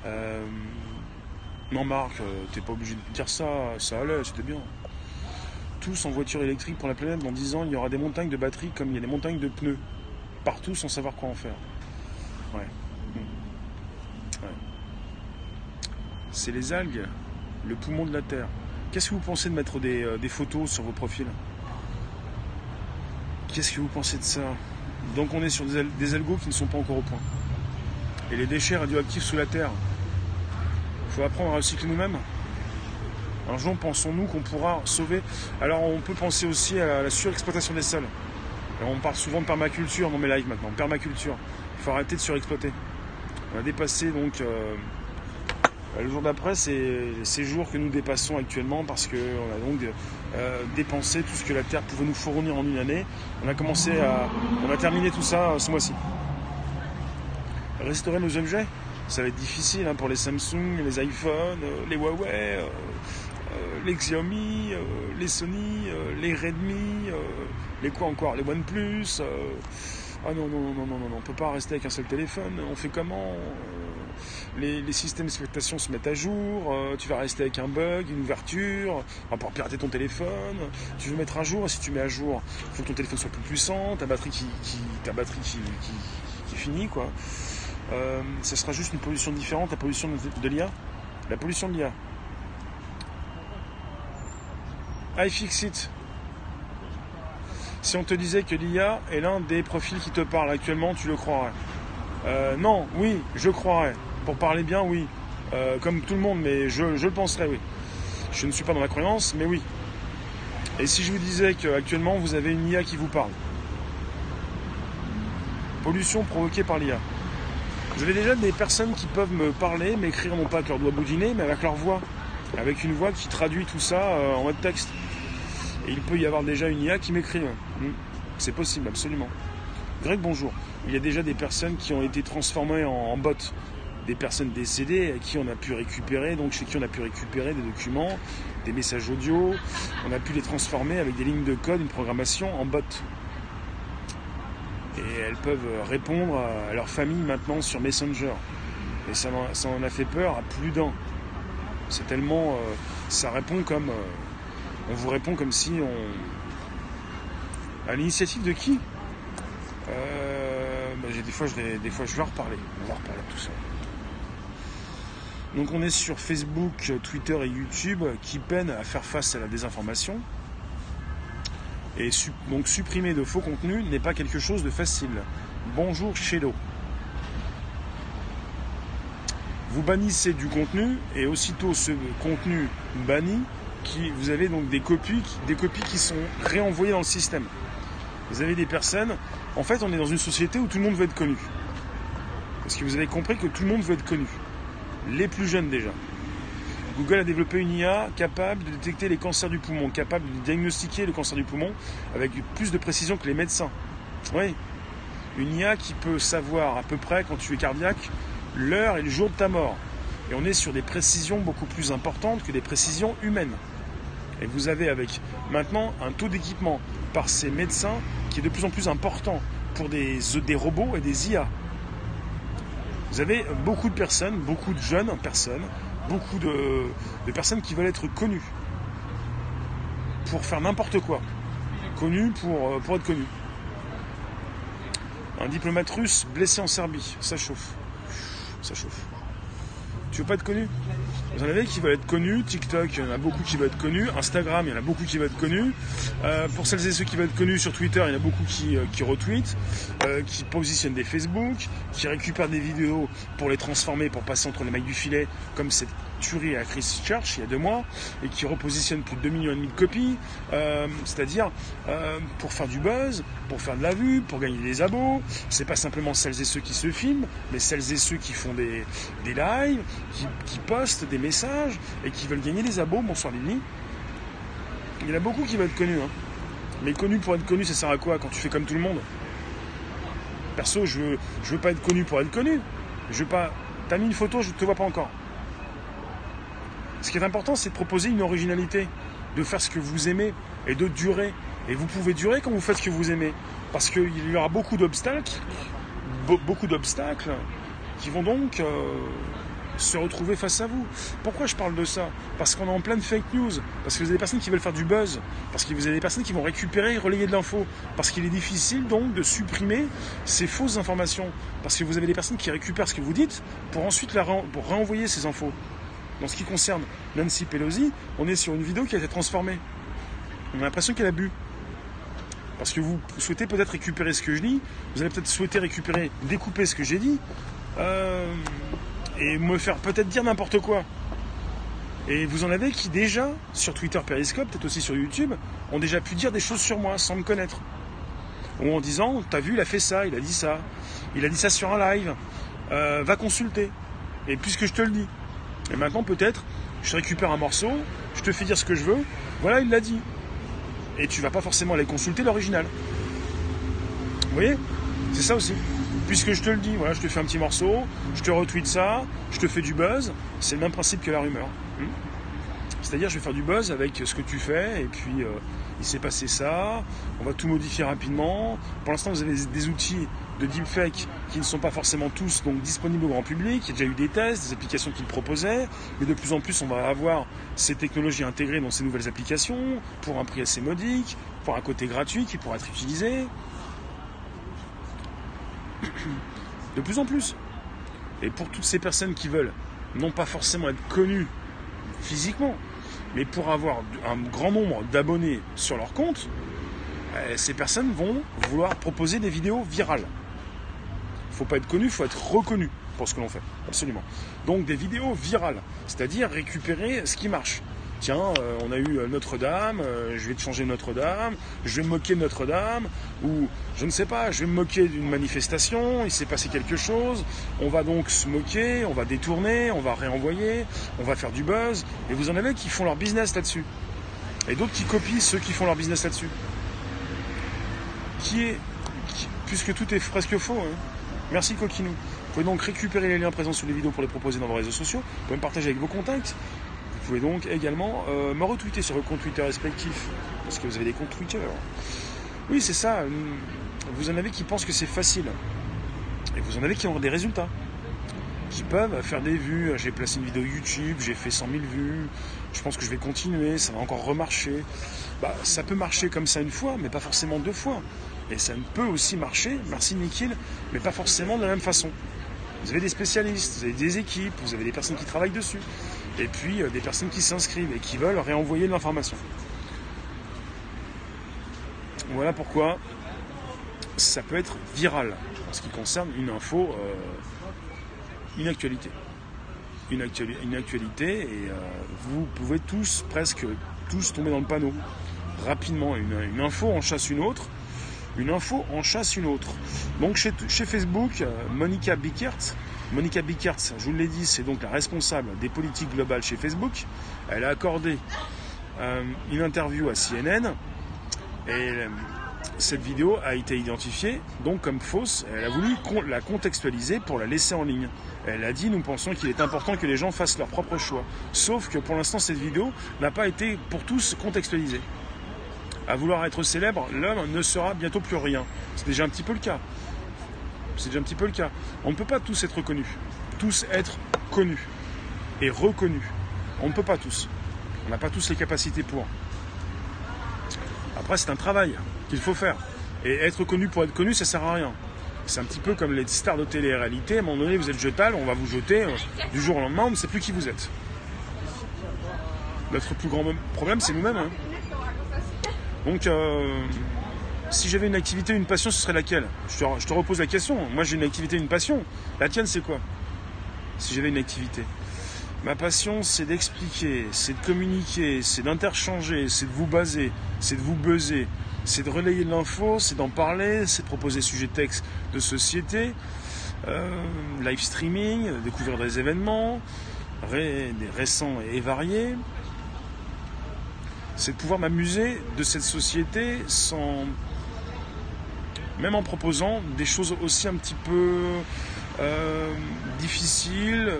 Euh, non Marc, euh, t'es pas obligé de dire ça, ça allait, c'était bien tous en voiture électrique pour la planète. Dans 10 ans, il y aura des montagnes de batteries comme il y a des montagnes de pneus. Partout sans savoir quoi en faire. Ouais. Hmm. C'est les algues, le poumon de la Terre. Qu'est-ce que vous pensez de mettre des, euh, photos sur vos profils Qu'est-ce que vous pensez de ça Donc on est sur des, des algos qui ne sont pas encore au point. Et les déchets radioactifs sous la Terre. Il faut apprendre à recycler nous-mêmes. Un jour, pensons-nous qu'on pourra sauver. Alors, on peut penser aussi à la surexploitation des sols. on parle souvent de permaculture dans mes lives maintenant. Permaculture. Il faut arrêter de surexploiter. On a dépassé donc. Euh, le jour d'après, c'est ces jours que nous dépassons actuellement parce qu'on a donc euh, dépensé tout ce que la Terre pouvait nous fournir en une année. On a commencé à. On a terminé tout ça ce mois-ci. Restaurer nos objets, ça va être difficile hein, pour les Samsung, les iPhones, euh, les Huawei. Euh, les Xiaomi, euh, les Sony, euh, les Redmi, les quoi encore, les OnePlus, Ah non, non, non, non, non, on peut pas rester avec un seul téléphone. On fait comment les, systèmes d'exploitation se mettent à jour. tu vas rester avec un bug, une ouverture. On va pouvoir pirater ton téléphone. Tu veux mettre à jour. Si tu mets à jour, il faut que ton téléphone soit plus puissant. Ta batterie qui, ta batterie qui, qui, finit, quoi. ce sera juste une pollution différente, la pollution de, de l'IA. La pollution de l'IA. iFixit. Si on te disait que l'IA est l'un des profils qui te parle actuellement, tu le croirais euh, Non, oui, je croirais. Pour parler bien, oui. Euh, comme tout le monde, mais je, le penserais, oui. Je ne suis pas dans la croyance, mais oui. Et si je vous disais qu'actuellement vous avez une IA qui vous parle? Pollution provoquée par l'IA. Vous avez déjà des personnes qui peuvent me parler, m'écrire non pas avec leur doigt boudiner, mais avec leur voix. Avec une voix qui traduit tout ça euh, en mode texte. Et il peut y avoir déjà une IA qui m'écrit. Hmm. C'est possible, absolument. Greg, bonjour. Il y a déjà des personnes qui ont été transformées en, bots. Des personnes décédées à qui on a pu récupérer, donc chez qui on a pu récupérer des documents, des messages audio. On a pu les transformer avec des lignes de code, une programmation en bots. Et elles peuvent répondre à leur famille maintenant sur Messenger. Et ça, en a fait peur à plus d'un. C'est tellement. Euh, ça répond comme. Euh, on vous répond comme si on. À l'initiative de qui? Euh, bah, des, fois, je vais, des fois, reparler. On va reparler tout ça. Donc, on est sur Facebook, Twitter et YouTube qui peinent à faire face à la désinformation. Et donc, supprimer de faux contenus n'est pas quelque chose de facile. Bonjour, Shedo. Vous bannissez du contenu et aussitôt ce contenu banni, vous avez donc des copies, des copies qui sont réenvoyées dans le système. Vous avez des personnes. En fait, on est dans une société où tout le monde veut être connu. Parce que vous avez compris que tout le monde veut être connu. Les plus jeunes déjà. Google a développé une IA capable de détecter les cancers du poumon, capable de diagnostiquer le cancer du poumon avec plus de précision que les médecins. Oui. Une IA qui peut savoir à peu près quand tu es cardiaque l'heure et le jour de ta mort. Et on est sur des précisions beaucoup plus importantes que des précisions humaines. Et vous avez avec maintenant un taux d'équipement par ces médecins qui est de plus en plus important pour des, robots et des IA. Vous avez beaucoup de personnes, beaucoup de jeunes personnes, beaucoup de, personnes qui veulent être connues pour faire n'importe quoi. Connues pour, euh, pour être connues. Un diplomate russe blessé en Serbie, ça chauffe. Ça chauffe. Tu veux pas être connu Vous en avez qui veulent être connus. TikTok, il y en a beaucoup qui veulent être connus. Instagram, il y en a beaucoup qui veulent être connus. Euh, pour celles et ceux qui veulent être connus sur Twitter, il y en a beaucoup qui, euh, retweetent, euh, qui positionnent des Facebook, qui récupèrent des vidéos pour les transformer, pour passer entre les mailles du filet, comme cette tuerie à Christchurch il y a deux mois et qui repositionne plus de 2 millions et demi de copies, euh, c'est-à-dire euh, pour faire du buzz, pour faire de la vue, pour gagner des abos. C'est pas simplement celles et ceux qui se filment, mais celles et ceux qui font des, des lives, qui, postent des messages et qui veulent gagner des abos. Bonsoir Lily. Il y en a beaucoup qui veulent être connus. Hein. Mais connu pour être connu, ça sert à quoi quand tu fais comme tout le monde? Perso, je veux, je veux pas être connu pour être connu. Je veux pas. T'as mis une photo, je te vois pas encore. Ce qui est important, c'est de proposer une originalité, de faire ce que vous aimez et de durer. Et vous pouvez durer quand vous faites ce que vous aimez. Parce qu'il y aura beaucoup d'obstacles, beaucoup d'obstacles qui vont donc euh, se retrouver face à vous. Pourquoi je parle de ça? Parce qu'on est en pleine fake news, parce que vous avez des personnes qui veulent faire du buzz, parce que vous avez des personnes qui vont récupérer et relayer de l'info, parce qu'il est difficile donc de supprimer ces fausses informations, parce que vous avez des personnes qui récupèrent ce que vous dites pour ensuite la renvoyer ces infos. En ce qui concerne Nancy Pelosi, on est sur une vidéo qui a été transformée. On a l'impression qu'elle a bu. Parce que vous souhaitez peut-être récupérer ce que je dis, vous allez peut-être souhaiter récupérer, découper ce que j'ai dit, euh, et me faire peut-être dire n'importe quoi. Et vous en avez qui déjà, sur Twitter Periscope, peut-être aussi sur YouTube, ont déjà pu dire des choses sur moi sans me connaître. Ou en disant, t'as vu, il a fait ça, il a dit ça, il a dit ça sur un live, euh, va consulter. Et puisque je te le dis, et maintenant, peut-être, je récupère un morceau, je te fais dire ce que je veux, voilà, il l'a dit. Et tu vas pas forcément aller consulter l'original. Vous voyez? C'est ça aussi. Puisque je te le dis, voilà, je te fais un petit morceau, je te retweet ça, je te fais du buzz, c'est le même principe que la rumeur. Hmm? C'est-à-dire, je vais faire du buzz avec ce que tu fais, et puis, euh, il s'est passé ça, on va tout modifier rapidement. Pour l'instant, vous avez des outils de deepfake qui ne sont pas forcément tous donc disponibles au grand public. Il y a déjà eu des tests, des applications qui le proposaient, mais de plus en plus, on va avoir ces technologies intégrées dans ces nouvelles applications pour un prix assez modique, pour un côté gratuit qui pourra être utilisé. De plus en plus. Et pour toutes ces personnes qui veulent non pas forcément être connues physiquement, mais pour avoir un grand nombre d'abonnés sur leur compte, eh, ces personnes vont vouloir proposer des vidéos virales. Il ne faut pas être connu, il faut être reconnu pour ce que l'on fait. Absolument. Donc des vidéos virales, c'est-à-dire récupérer ce qui marche tiens, euh, on a eu euh, Notre-Dame, euh, je vais te changer Notre-Dame, je vais moquer de Notre-Dame, ou je ne sais pas, je vais me moquer d'une manifestation, il s'est passé quelque chose, on va donc se moquer, on va détourner, on va réenvoyer, on va faire du buzz, et vous en avez qui font leur business là-dessus. Et d'autres qui copient ceux qui font leur business là-dessus. Qui est, puisque tout est presque faux, hein. merci Coquinou. Vous pouvez donc récupérer les liens présents sous les vidéos pour les proposer dans vos réseaux sociaux. Vous pouvez me partager avec vos contacts. Vous pouvez donc également euh, me retweeter sur vos comptes Twitter respectifs, parce que vous avez des comptes Twitter. Oui, c'est ça. Vous en avez qui pensent que c'est facile. Et vous en avez qui ont des résultats. Qui peuvent faire des vues. J'ai placé une vidéo YouTube, j'ai fait 100 000 vues. Je pense que je vais continuer, ça va encore remarcher. Bah, ça peut marcher comme ça une fois, mais pas forcément deux fois. Et ça peut aussi marcher, merci Nikhil, mais pas forcément de la même façon. Vous avez des spécialistes, vous avez des équipes, vous avez des personnes qui travaillent dessus et puis euh, des personnes qui s'inscrivent et qui veulent réenvoyer de l'information. Voilà pourquoi ça peut être viral en ce qui concerne une info, euh, une actualité. Une, actualité et euh, vous pouvez tous, presque tous, tomber dans le panneau rapidement. Une, info en chasse une autre, une info en chasse une autre. Donc chez Facebook, Monica Bickert, Monica Bickertz, je vous l'ai dit, c'est donc la responsable des politiques globales chez Facebook. Elle a accordé euh, une interview à CNN et euh, cette vidéo a été identifiée donc comme fausse. Elle a voulu la contextualiser pour la laisser en ligne. Elle a dit nous pensons qu'il est important que les gens fassent leur propre choix. Sauf que pour l'instant cette vidéo n'a pas été pour tous contextualisée. À vouloir être célèbre, l'homme ne sera bientôt plus rien. C'est déjà un petit peu le cas. C'est déjà un petit peu le cas. On ne peut pas tous être connus. Tous être connus et reconnus. On ne peut pas tous. On n'a pas tous les capacités pour. Après, c'est un travail qu'il faut faire. Et être connu pour être connu, ça sert à rien. C'est un petit peu comme les stars de télé-réalité. À un moment donné, vous êtes jetable, on va vous jeter euh, du jour au lendemain, on ne sait plus qui vous êtes. Notre plus grand problème, c'est nous-mêmes. Hein. Donc, euh, si j'avais une activité, une passion, ce serait laquelle? Je te, repose la question. Moi, j'ai une activité, une passion. La tienne, c'est quoi? Si j'avais une activité. Ma passion, c'est d'expliquer, c'est de communiquer, c'est d'interchanger, c'est de vous baser, c'est de vous buzzer, c'est de relayer de l'info, c'est d'en parler, c'est de proposer sujet texte de société, euh, live streaming, découvrir des événements des récents et variés. C'est de pouvoir m'amuser de cette société sans même en proposant des choses aussi un petit peu euh, difficiles, euh,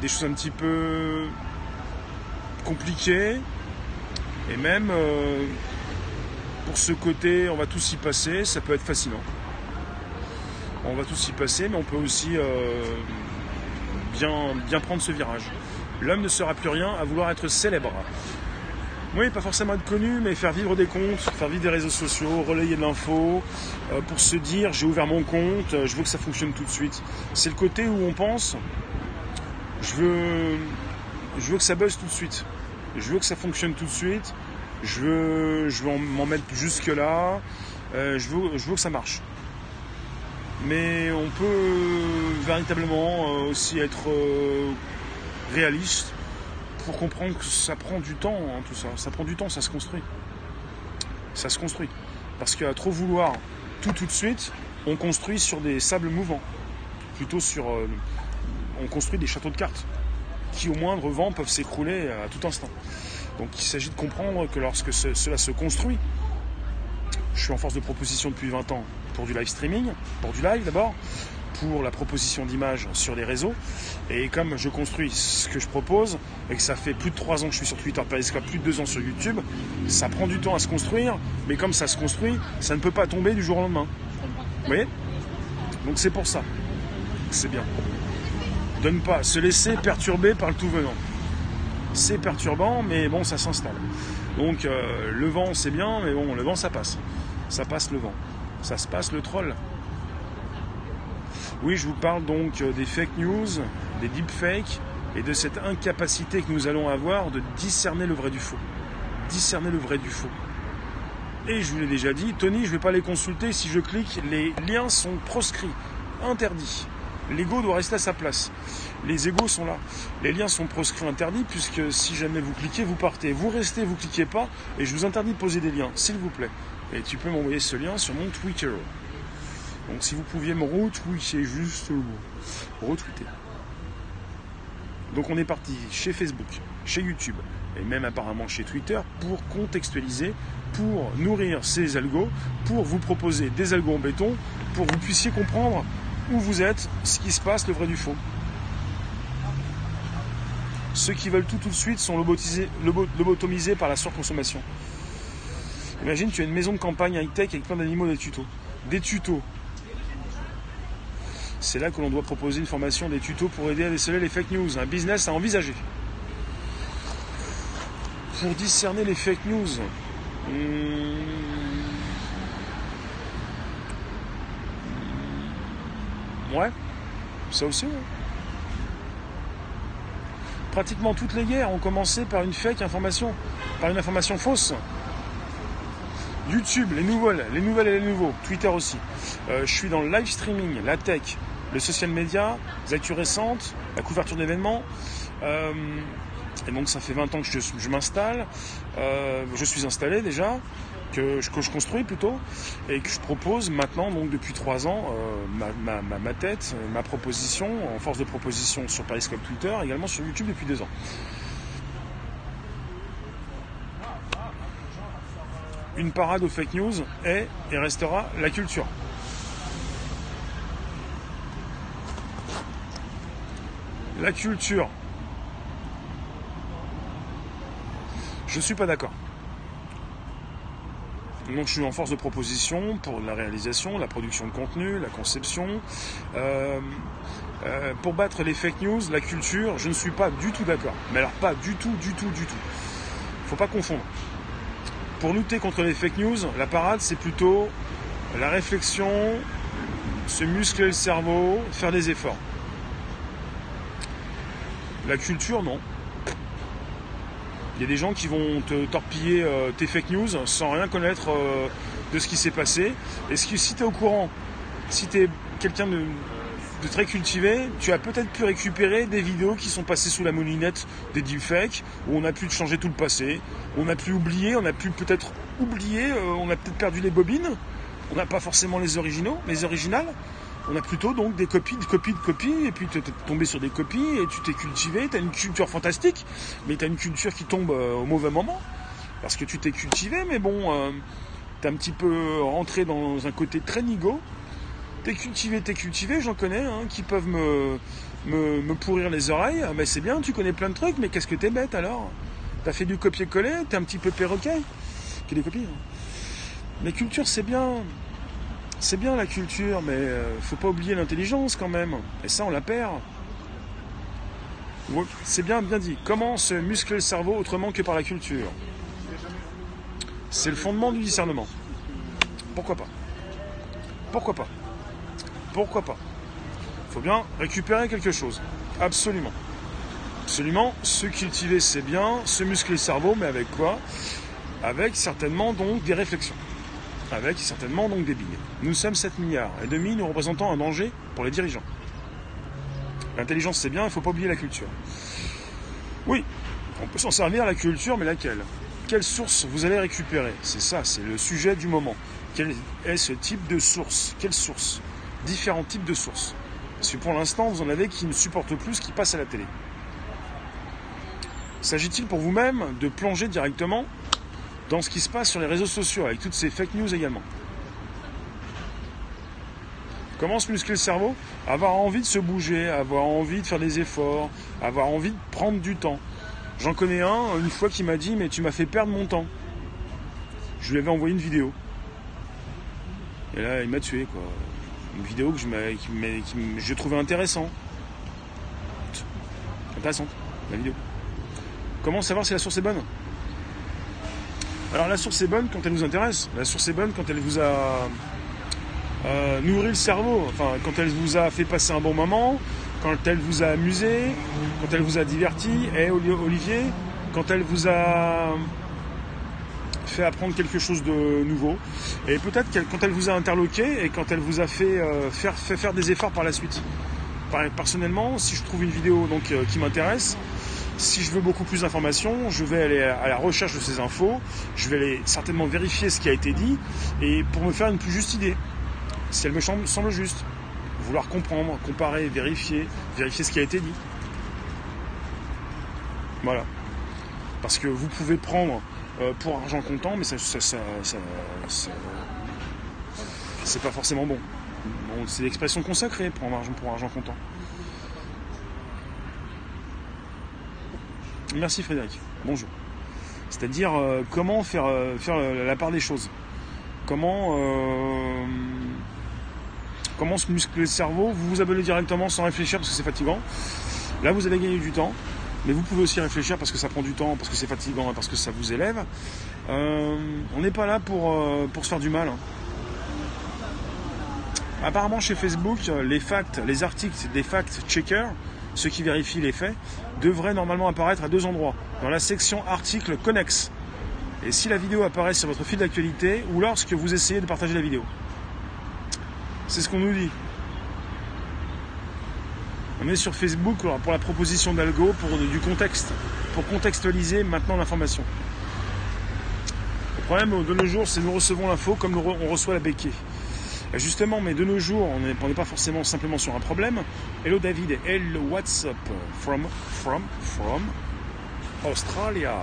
des choses un petit peu compliquées, et même euh, pour ce côté, on va tous y passer, ça peut être fascinant. On va tous y passer, mais on peut aussi bien, bien prendre ce virage. L'homme ne sera plus rien à vouloir être célèbre. Oui, pas forcément être connu, mais faire vivre des comptes, faire vivre des réseaux sociaux, relayer de l'info, euh, pour se dire j'ai ouvert mon compte, euh, je veux que ça fonctionne tout de suite. C'est le côté où on pense je veux, je veux que ça buzz tout de suite, je veux que ça fonctionne tout de suite, je veux, je veux m'en mettre jusque là, euh, je, veux, je veux que ça marche. Mais on peut véritablement aussi être réaliste pour comprendre que ça prend du temps, hein, tout ça. Ça prend du temps, ça se construit. Ça se construit. Parce qu'à trop vouloir tout tout de suite, on construit sur des sables mouvants. Plutôt sur. Euh, on construit des châteaux de cartes qui, au moindre vent, peuvent s'écrouler à tout instant. Donc il s'agit de comprendre que lorsque cela se construit, je suis en force de proposition depuis 20 ans pour du live streaming, pour du live d'abord, pour la proposition d'images sur les réseaux. Et comme je construis ce que je propose, et que ça fait plus de 3 ans que je suis sur Twitter, Periscope, plus de 2 ans sur YouTube, ça prend du temps à se construire, mais comme ça se construit, ça ne peut pas tomber du jour au lendemain. Vous voyez? Donc c'est pour ça. C'est bien. De ne pas se laisser perturber par le tout venant. C'est perturbant, mais bon, ça s'installe. Donc euh, le vent, c'est bien, mais bon, le vent, ça passe. Ça passe le vent. Ça se passe le troll. Oui, je vous parle donc euh, des fake news, des deepfakes et de cette incapacité que nous allons avoir de discerner le vrai du faux. Discerner le vrai du faux. Et je vous l'ai déjà dit, Tony, je ne vais pas les consulter. Si je clique, les liens sont proscrits, interdits. L'ego doit rester à sa place. Les égos sont là. Les liens sont proscrits, interdits, puisque si jamais vous cliquez, vous partez. Vous restez, vous cliquez pas, et je vous interdis de poser des liens, s'il vous plaît. Et tu peux m'envoyer ce lien sur mon Twitter. Donc si vous pouviez me retweeter juste le mot. Retweeter. Donc on est parti chez Facebook, chez YouTube et même apparemment chez Twitter pour contextualiser, pour nourrir ces algos, pour vous proposer des algos en béton, pour que vous puissiez comprendre où vous êtes, ce qui se passe, le vrai du faux. Ceux qui veulent tout tout de suite sont lobotomisés par la surconsommation. Imagine, tu as une maison de campagne high-tech avec plein d'animaux des tutos. Des tutos c'est là que l'on doit proposer une formation, des tutos pour aider à déceler les fake news, un business à envisager. Pour discerner les fake news, hmm, ouais, ça aussi. Pratiquement toutes les guerres ont commencé par une fake information, par une information fausse. YouTube, les nouvelles, les nouvelles et les nouveaux, Twitter aussi. Euh, je suis dans le live streaming, la tech, le social media, les actus récentes, la couverture d'événements. Euh, et donc ça fait 20 ans que je, m'installe, euh, je suis installé déjà, que je, construis plutôt, et que je propose maintenant, donc depuis 3 ans, euh, ma, tête, ma proposition, en force de proposition sur Periscope Twitter, également sur YouTube depuis 2 ans. Une parade aux fake news est et restera la culture. La culture. Je ne suis pas d'accord. Donc je suis en force de proposition pour la réalisation, la production de contenu, la conception. Euh, euh, pour battre les fake news, la culture, je ne suis pas du tout d'accord. Mais alors pas du tout, du tout, du tout. Il ne faut pas confondre. Pour lutter contre les fake news, la parade c'est plutôt la réflexion, se muscler le cerveau, faire des efforts. La culture, non. Il y a des gens qui vont te torpiller euh, tes fake news sans rien connaître euh, de ce qui s'est passé. Et si tu es au courant, si tu es quelqu'un de, très cultivé, tu as peut-être pu récupérer des vidéos qui sont passées sous la moulinette des deepfakes, où on a pu changer tout le passé, on a pu oublier, on a pu peut-être oublier, euh, on a peut-être perdu les bobines, on n'a pas forcément les originaux, les originales, on a plutôt donc des copies, de copies, de copies, et puis tu es tombé sur des copies, et tu t'es cultivé, tu as une culture fantastique, mais tu as une culture qui tombe euh, au mauvais moment, parce que tu t'es cultivé, mais bon, euh, un petit peu rentré dans un côté très nigo. T'es cultivé, t'es cultivé, j'en connais, hein, qui peuvent me, me, pourrir les oreilles. Mais c'est bien, tu connais plein de trucs, mais qu'est-ce que t'es bête alors? T'as fait du copier-coller, t'es un petit peu perroquet? Qui des copies. Hein. Mais culture, c'est bien. C'est bien la culture, mais euh, faut pas oublier l'intelligence quand même. Et ça, on la perd. C'est bien, bien dit. Comment se muscler le cerveau autrement que par la culture? C'est le fondement du discernement. Pourquoi pas? Pourquoi pas? Pourquoi pas? Faut bien récupérer quelque chose. Absolument. Absolument. Se cultiver, c'est bien. Se muscler le cerveau, mais avec quoi? Avec certainement donc des réflexions avec certainement donc des billes. Nous sommes 7 milliards et demi, nous représentons un danger pour les dirigeants. L'intelligence c'est bien, il ne faut pas oublier la culture. Oui, on peut s'en servir la culture, mais laquelle? Quelle source vous allez récupérer? C'est ça, c'est le sujet du moment. Quel est ce type de source? Quelle source? Différents types de sources. Parce que pour l'instant, vous en avez qui ne supportent plus ce qui passe à la télé. S'agit-il pour vous-même de plonger directement dans ce qui se passe sur les réseaux sociaux, avec toutes ces fake news également. Comment se muscler le cerveau Avoir envie de se bouger, avoir envie de faire des efforts, avoir envie de prendre du temps. J'en connais un, une fois, qui m'a dit Mais tu m'as fait perdre mon temps. Je lui avais envoyé une vidéo. Et là, il m'a tué, quoi. Une vidéo que je, trouvais intéressante. Intéressante, la vidéo. Comment savoir si la source est bonne? Alors, la source est bonne quand elle nous intéresse. La source est bonne quand elle vous a euh, nourri le cerveau. Enfin, quand elle vous a fait passer un bon moment, quand elle vous a amusé, quand elle vous a diverti, et Olivier, quand elle vous a fait apprendre quelque chose de nouveau, et peut-être quand elle vous a interloqué et quand elle vous a fait, euh, faire, faire des efforts par la suite. Personnellement, si je trouve une vidéo donc, euh, qui m'intéresse, si je veux beaucoup plus d'informations, je vais aller à la recherche de ces infos, je vais certainement vérifier ce qui a été dit, et pour me faire une plus juste idée, si elle me semble juste vouloir comprendre, comparer, vérifier, vérifier ce qui a été dit. Voilà. Parce que vous pouvez prendre euh, pour argent comptant, mais ça, c'est pas forcément bon. c'est l'expression consacrée, prendre pour argent comptant. Merci Frédéric. Bonjour. C'est-à-dire euh, comment faire, euh, faire la part des choses? Comment comment se muscler le cerveau? Vous vous abonnez directement sans réfléchir parce que c'est fatigant. Là, vous allez gagner du temps. Mais vous pouvez aussi réfléchir parce que ça prend du temps, parce que c'est fatigant, parce que ça vous élève. Euh, on n'est pas là pour, euh, pour se faire du mal. Hein. Apparemment, chez Facebook, les facts, les articles des fact-checkers, ceux qui vérifient les faits, devraient normalement apparaître à deux endroits. Dans la section articles connexes. Et si la vidéo apparaît sur votre fil d'actualité ou lorsque vous essayez de partager la vidéo. C'est ce qu'on nous dit. On est sur Facebook pour la proposition d'algo, pour du contexte, pour contextualiser maintenant l'information. Le problème de nos jours, c'est que nous recevons l'info comme on reçoit la béquille. Justement, mais de nos jours, on n'est pas forcément simplement sur un problème. Hello David, hello what's up? From from from Australia.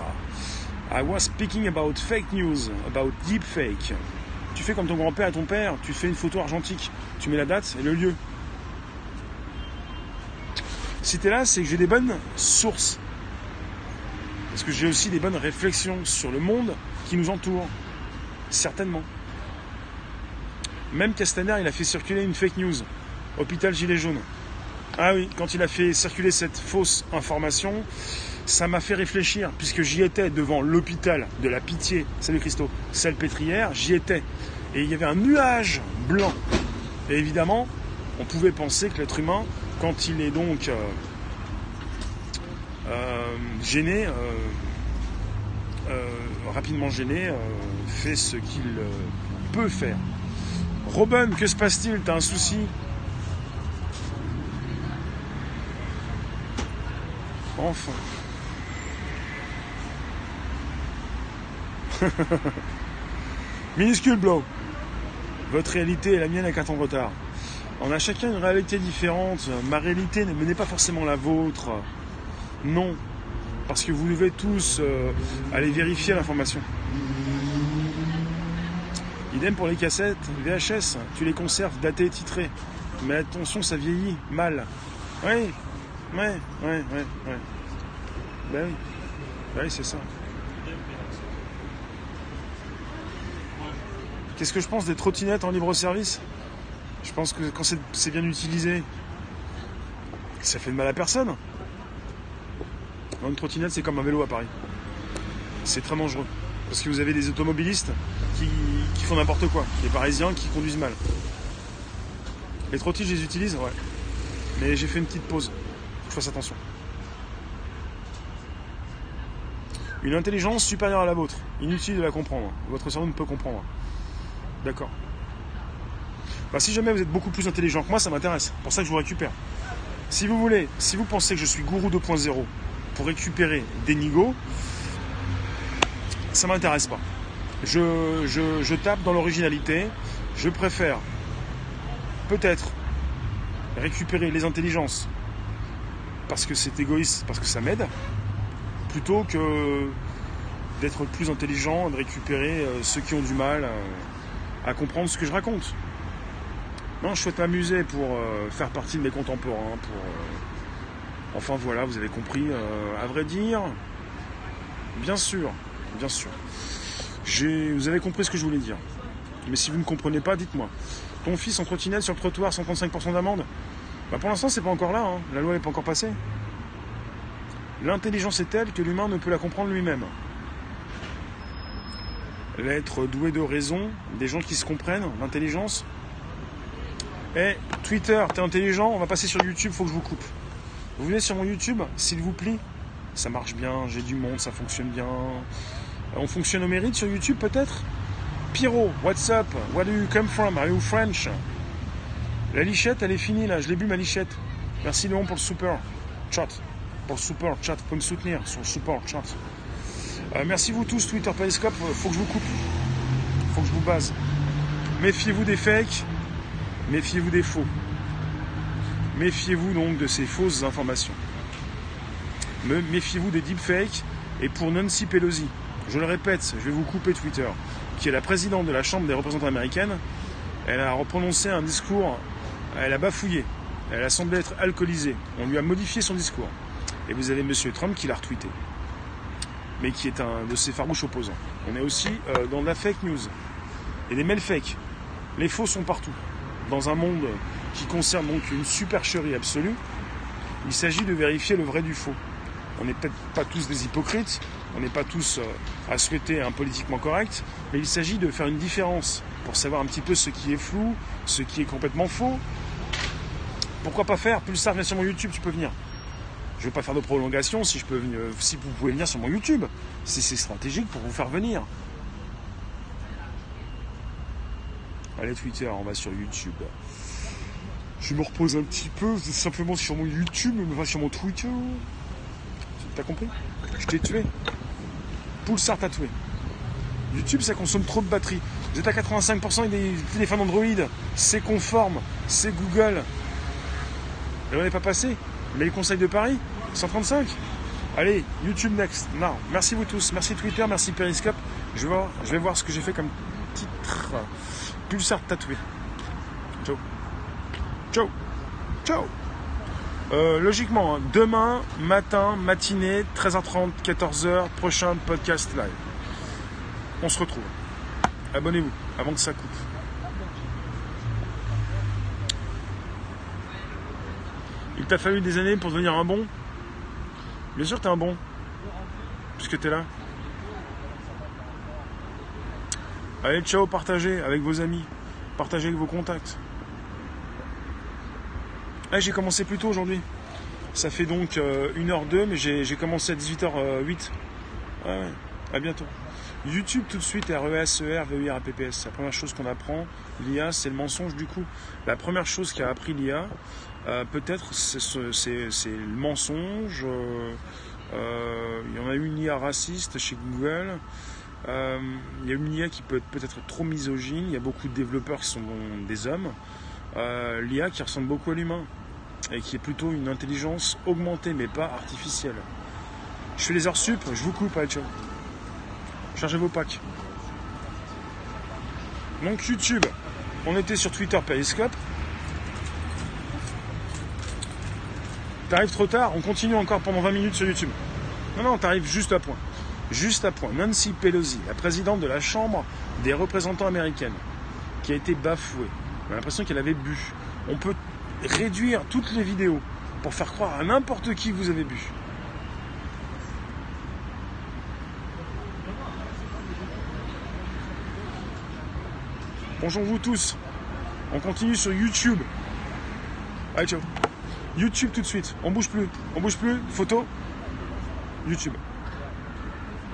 I was speaking about fake news, about deep fake. Tu fais comme ton grand-père et ton père, tu fais une photo argentique, tu mets la date et le lieu. Si tu es là, c'est que j'ai des bonnes sources. Parce que j'ai aussi des bonnes réflexions sur le monde qui nous entoure. Certainement. Même Castaner, il a fait circuler une fake news. Hôpital Gilet jaune. Ah oui, quand il a fait circuler cette fausse information, ça m'a fait réfléchir, puisque j'y étais devant l'hôpital de la Pitié, salut Christo, pétrière, j'y étais. Et il y avait un nuage blanc. Et évidemment, on pouvait penser que l'être humain, quand il est donc euh, euh, gêné, euh, rapidement gêné, fait ce qu'il peut faire. Robin, que se passe-t-il? T'as un souci? Enfin. Minuscule blow. Votre réalité et la mienne un temps de retard. On a chacun une réalité différente. Ma réalité n'est pas forcément la vôtre. Non. Parce que vous devez tous euh, aller vérifier l'information. Idem pour les cassettes VHS. Tu les conserves datées et titrées. Mais attention, ça vieillit mal. Oui, ouais, ouais, ouais, ouais. Ben oui. Ben oui, c'est ça. Qu'est-ce que je pense des trottinettes en libre service Je pense que quand c'est bien utilisé, ça fait de mal à personne. une trottinette, c'est comme un vélo à Paris. C'est très dangereux. Parce que vous avez des automobilistes qui, font n'importe quoi. Des Parisiens qui conduisent mal. Les trottinettes, je les utilise, ouais. Mais j'ai fait une petite pause. Faut que je fasse attention. Une intelligence supérieure à la vôtre. Inutile de la comprendre. Votre cerveau ne peut comprendre. D'accord. Bah, si jamais vous êtes beaucoup plus intelligent que moi, ça m'intéresse. pour ça que je vous récupère. Si vous voulez, si vous pensez que je suis gourou 2.0 pour récupérer des nigos, ça m'intéresse pas. Je, je tape dans l'originalité. Je préfère peut-être récupérer les intelligences parce que c'est égoïste, parce que ça m'aide, plutôt que d'être plus intelligent, de récupérer euh, ceux qui ont du mal. Euh, à comprendre ce que je raconte. Non, je souhaite m'amuser pour euh, faire partie de mes contemporains. Pour, Enfin voilà, vous avez compris. à vrai dire, bien sûr, bien sûr. Vous avez compris ce que je voulais dire. Mais si vous ne comprenez pas, dites-moi. Ton fils en trottinette sur le trottoir, 135% d'amende bah Pour l'instant, c'est pas encore là. Hein. La loi n'est pas encore passée. L'intelligence est telle que l'humain ne peut la comprendre lui-même. L'être doué de raison, des gens qui se comprennent, l'intelligence. Eh, Twitter, t'es intelligent, on va passer sur YouTube, faut que je vous coupe. Vous venez sur mon YouTube, s'il vous plaît. Ça marche bien, j'ai du monde, ça fonctionne bien. On fonctionne au mérite sur YouTube peut-être? Pyro, what's up? Where do you come from? Are you French? La lichette, elle est finie là, je l'ai bu ma lichette. Merci Léon pour le super chat. Pour le super chat, pouvez me soutenir sur super chat. Euh, merci vous tous, Twitter Periscope, faut que je vous coupe. Faut que je vous base. Méfiez-vous des fakes, méfiez-vous des faux. Méfiez-vous donc de ces fausses informations. Méfiez-vous des deepfakes. Et pour Nancy Pelosi, je le répète, je vais vous couper Twitter, qui est la présidente de la Chambre des représentants américaine, elle a prononcé un discours, elle a bafouillé, elle a semblé être alcoolisée. On lui a modifié son discours. Et vous avez M. Trump qui l'a retweeté, mais qui est un de ses farouches opposants. On est aussi euh, dans de la fake news et des mails. Les faux sont partout. Dans un monde qui concerne donc une supercherie absolue, il s'agit de vérifier le vrai du faux. On n'est peut-être pas tous des hypocrites, on n'est pas tous euh, à souhaiter un politiquement correct, mais il s'agit de faire une différence pour savoir un petit peu ce qui est flou, ce qui est complètement faux. Pourquoi pas faire Pulsar, viens sur mon YouTube, tu peux venir. Je ne vais pas faire de prolongation si, je peux venir, si vous pouvez venir sur mon YouTube. C'est stratégique pour vous faire venir. Allez Twitter, on va sur YouTube. Je me repose un petit peu, simplement sur mon YouTube, mais pas sur mon Twitter. T'as compris? Je t'ai tué. Pulsar t'a tué. YouTube, ça consomme trop de batterie. Vous êtes à 85% et des téléphones Android. C'est conforme. C'est Google. Et on n'est pas passé. Mais le conseil de Paris 135 Allez, YouTube next. Non, merci vous tous. Merci Twitter, merci Periscope. Je vais voir, je vais voir ce que j'ai fait comme titre. Pulsar tatoué. Ciao. Ciao. Ciao. Euh, logiquement, hein, demain matin, matinée, 13h30, 14h, prochain podcast live. On se retrouve. Abonnez-vous avant que ça coupe. Il t'a fallu des années pour devenir un bon? Bien sûr, t'es un bon. Puisque t'es là. Allez, ciao, partagez avec vos amis. Partagez avec vos contacts. J'ai commencé plus tôt aujourd'hui. Ça fait donc 1h02, euh, mais j'ai commencé à 18h08. Ouais, à bientôt. YouTube tout de suite, R-E-S-E-R, V-I-R-A-P-P-S. C'est la première chose qu'on apprend. L'IA, c'est le mensonge du coup. La première chose qu'a appris l'IA, euh, peut-être, c'est le mensonge. Euh, il y en a eu une IA raciste chez Google. il y a une IA qui peut être peut-être trop misogyne. Il y a beaucoup de développeurs qui sont des hommes. L'IA qui ressemble beaucoup à l'humain et qui est plutôt une intelligence augmentée mais pas artificielle. Je fais les heures sup, je vous coupe, allez, ciao. Chargez vos packs. Donc YouTube, on était sur Twitter Periscope. T'arrives trop tard, on continue encore pendant 20 minutes sur YouTube. Non, non, t'arrives juste à point. Juste à point. Nancy Pelosi, la présidente de la Chambre des représentants américaines, qui a été bafouée. On l'impression qu'elle avait bu. On peut réduire toutes les vidéos pour faire croire à n'importe qui que vous avez bu. Bonjour vous tous. On continue sur YouTube. Ciao. YouTube tout de suite. On bouge plus. On bouge plus. Photo. YouTube.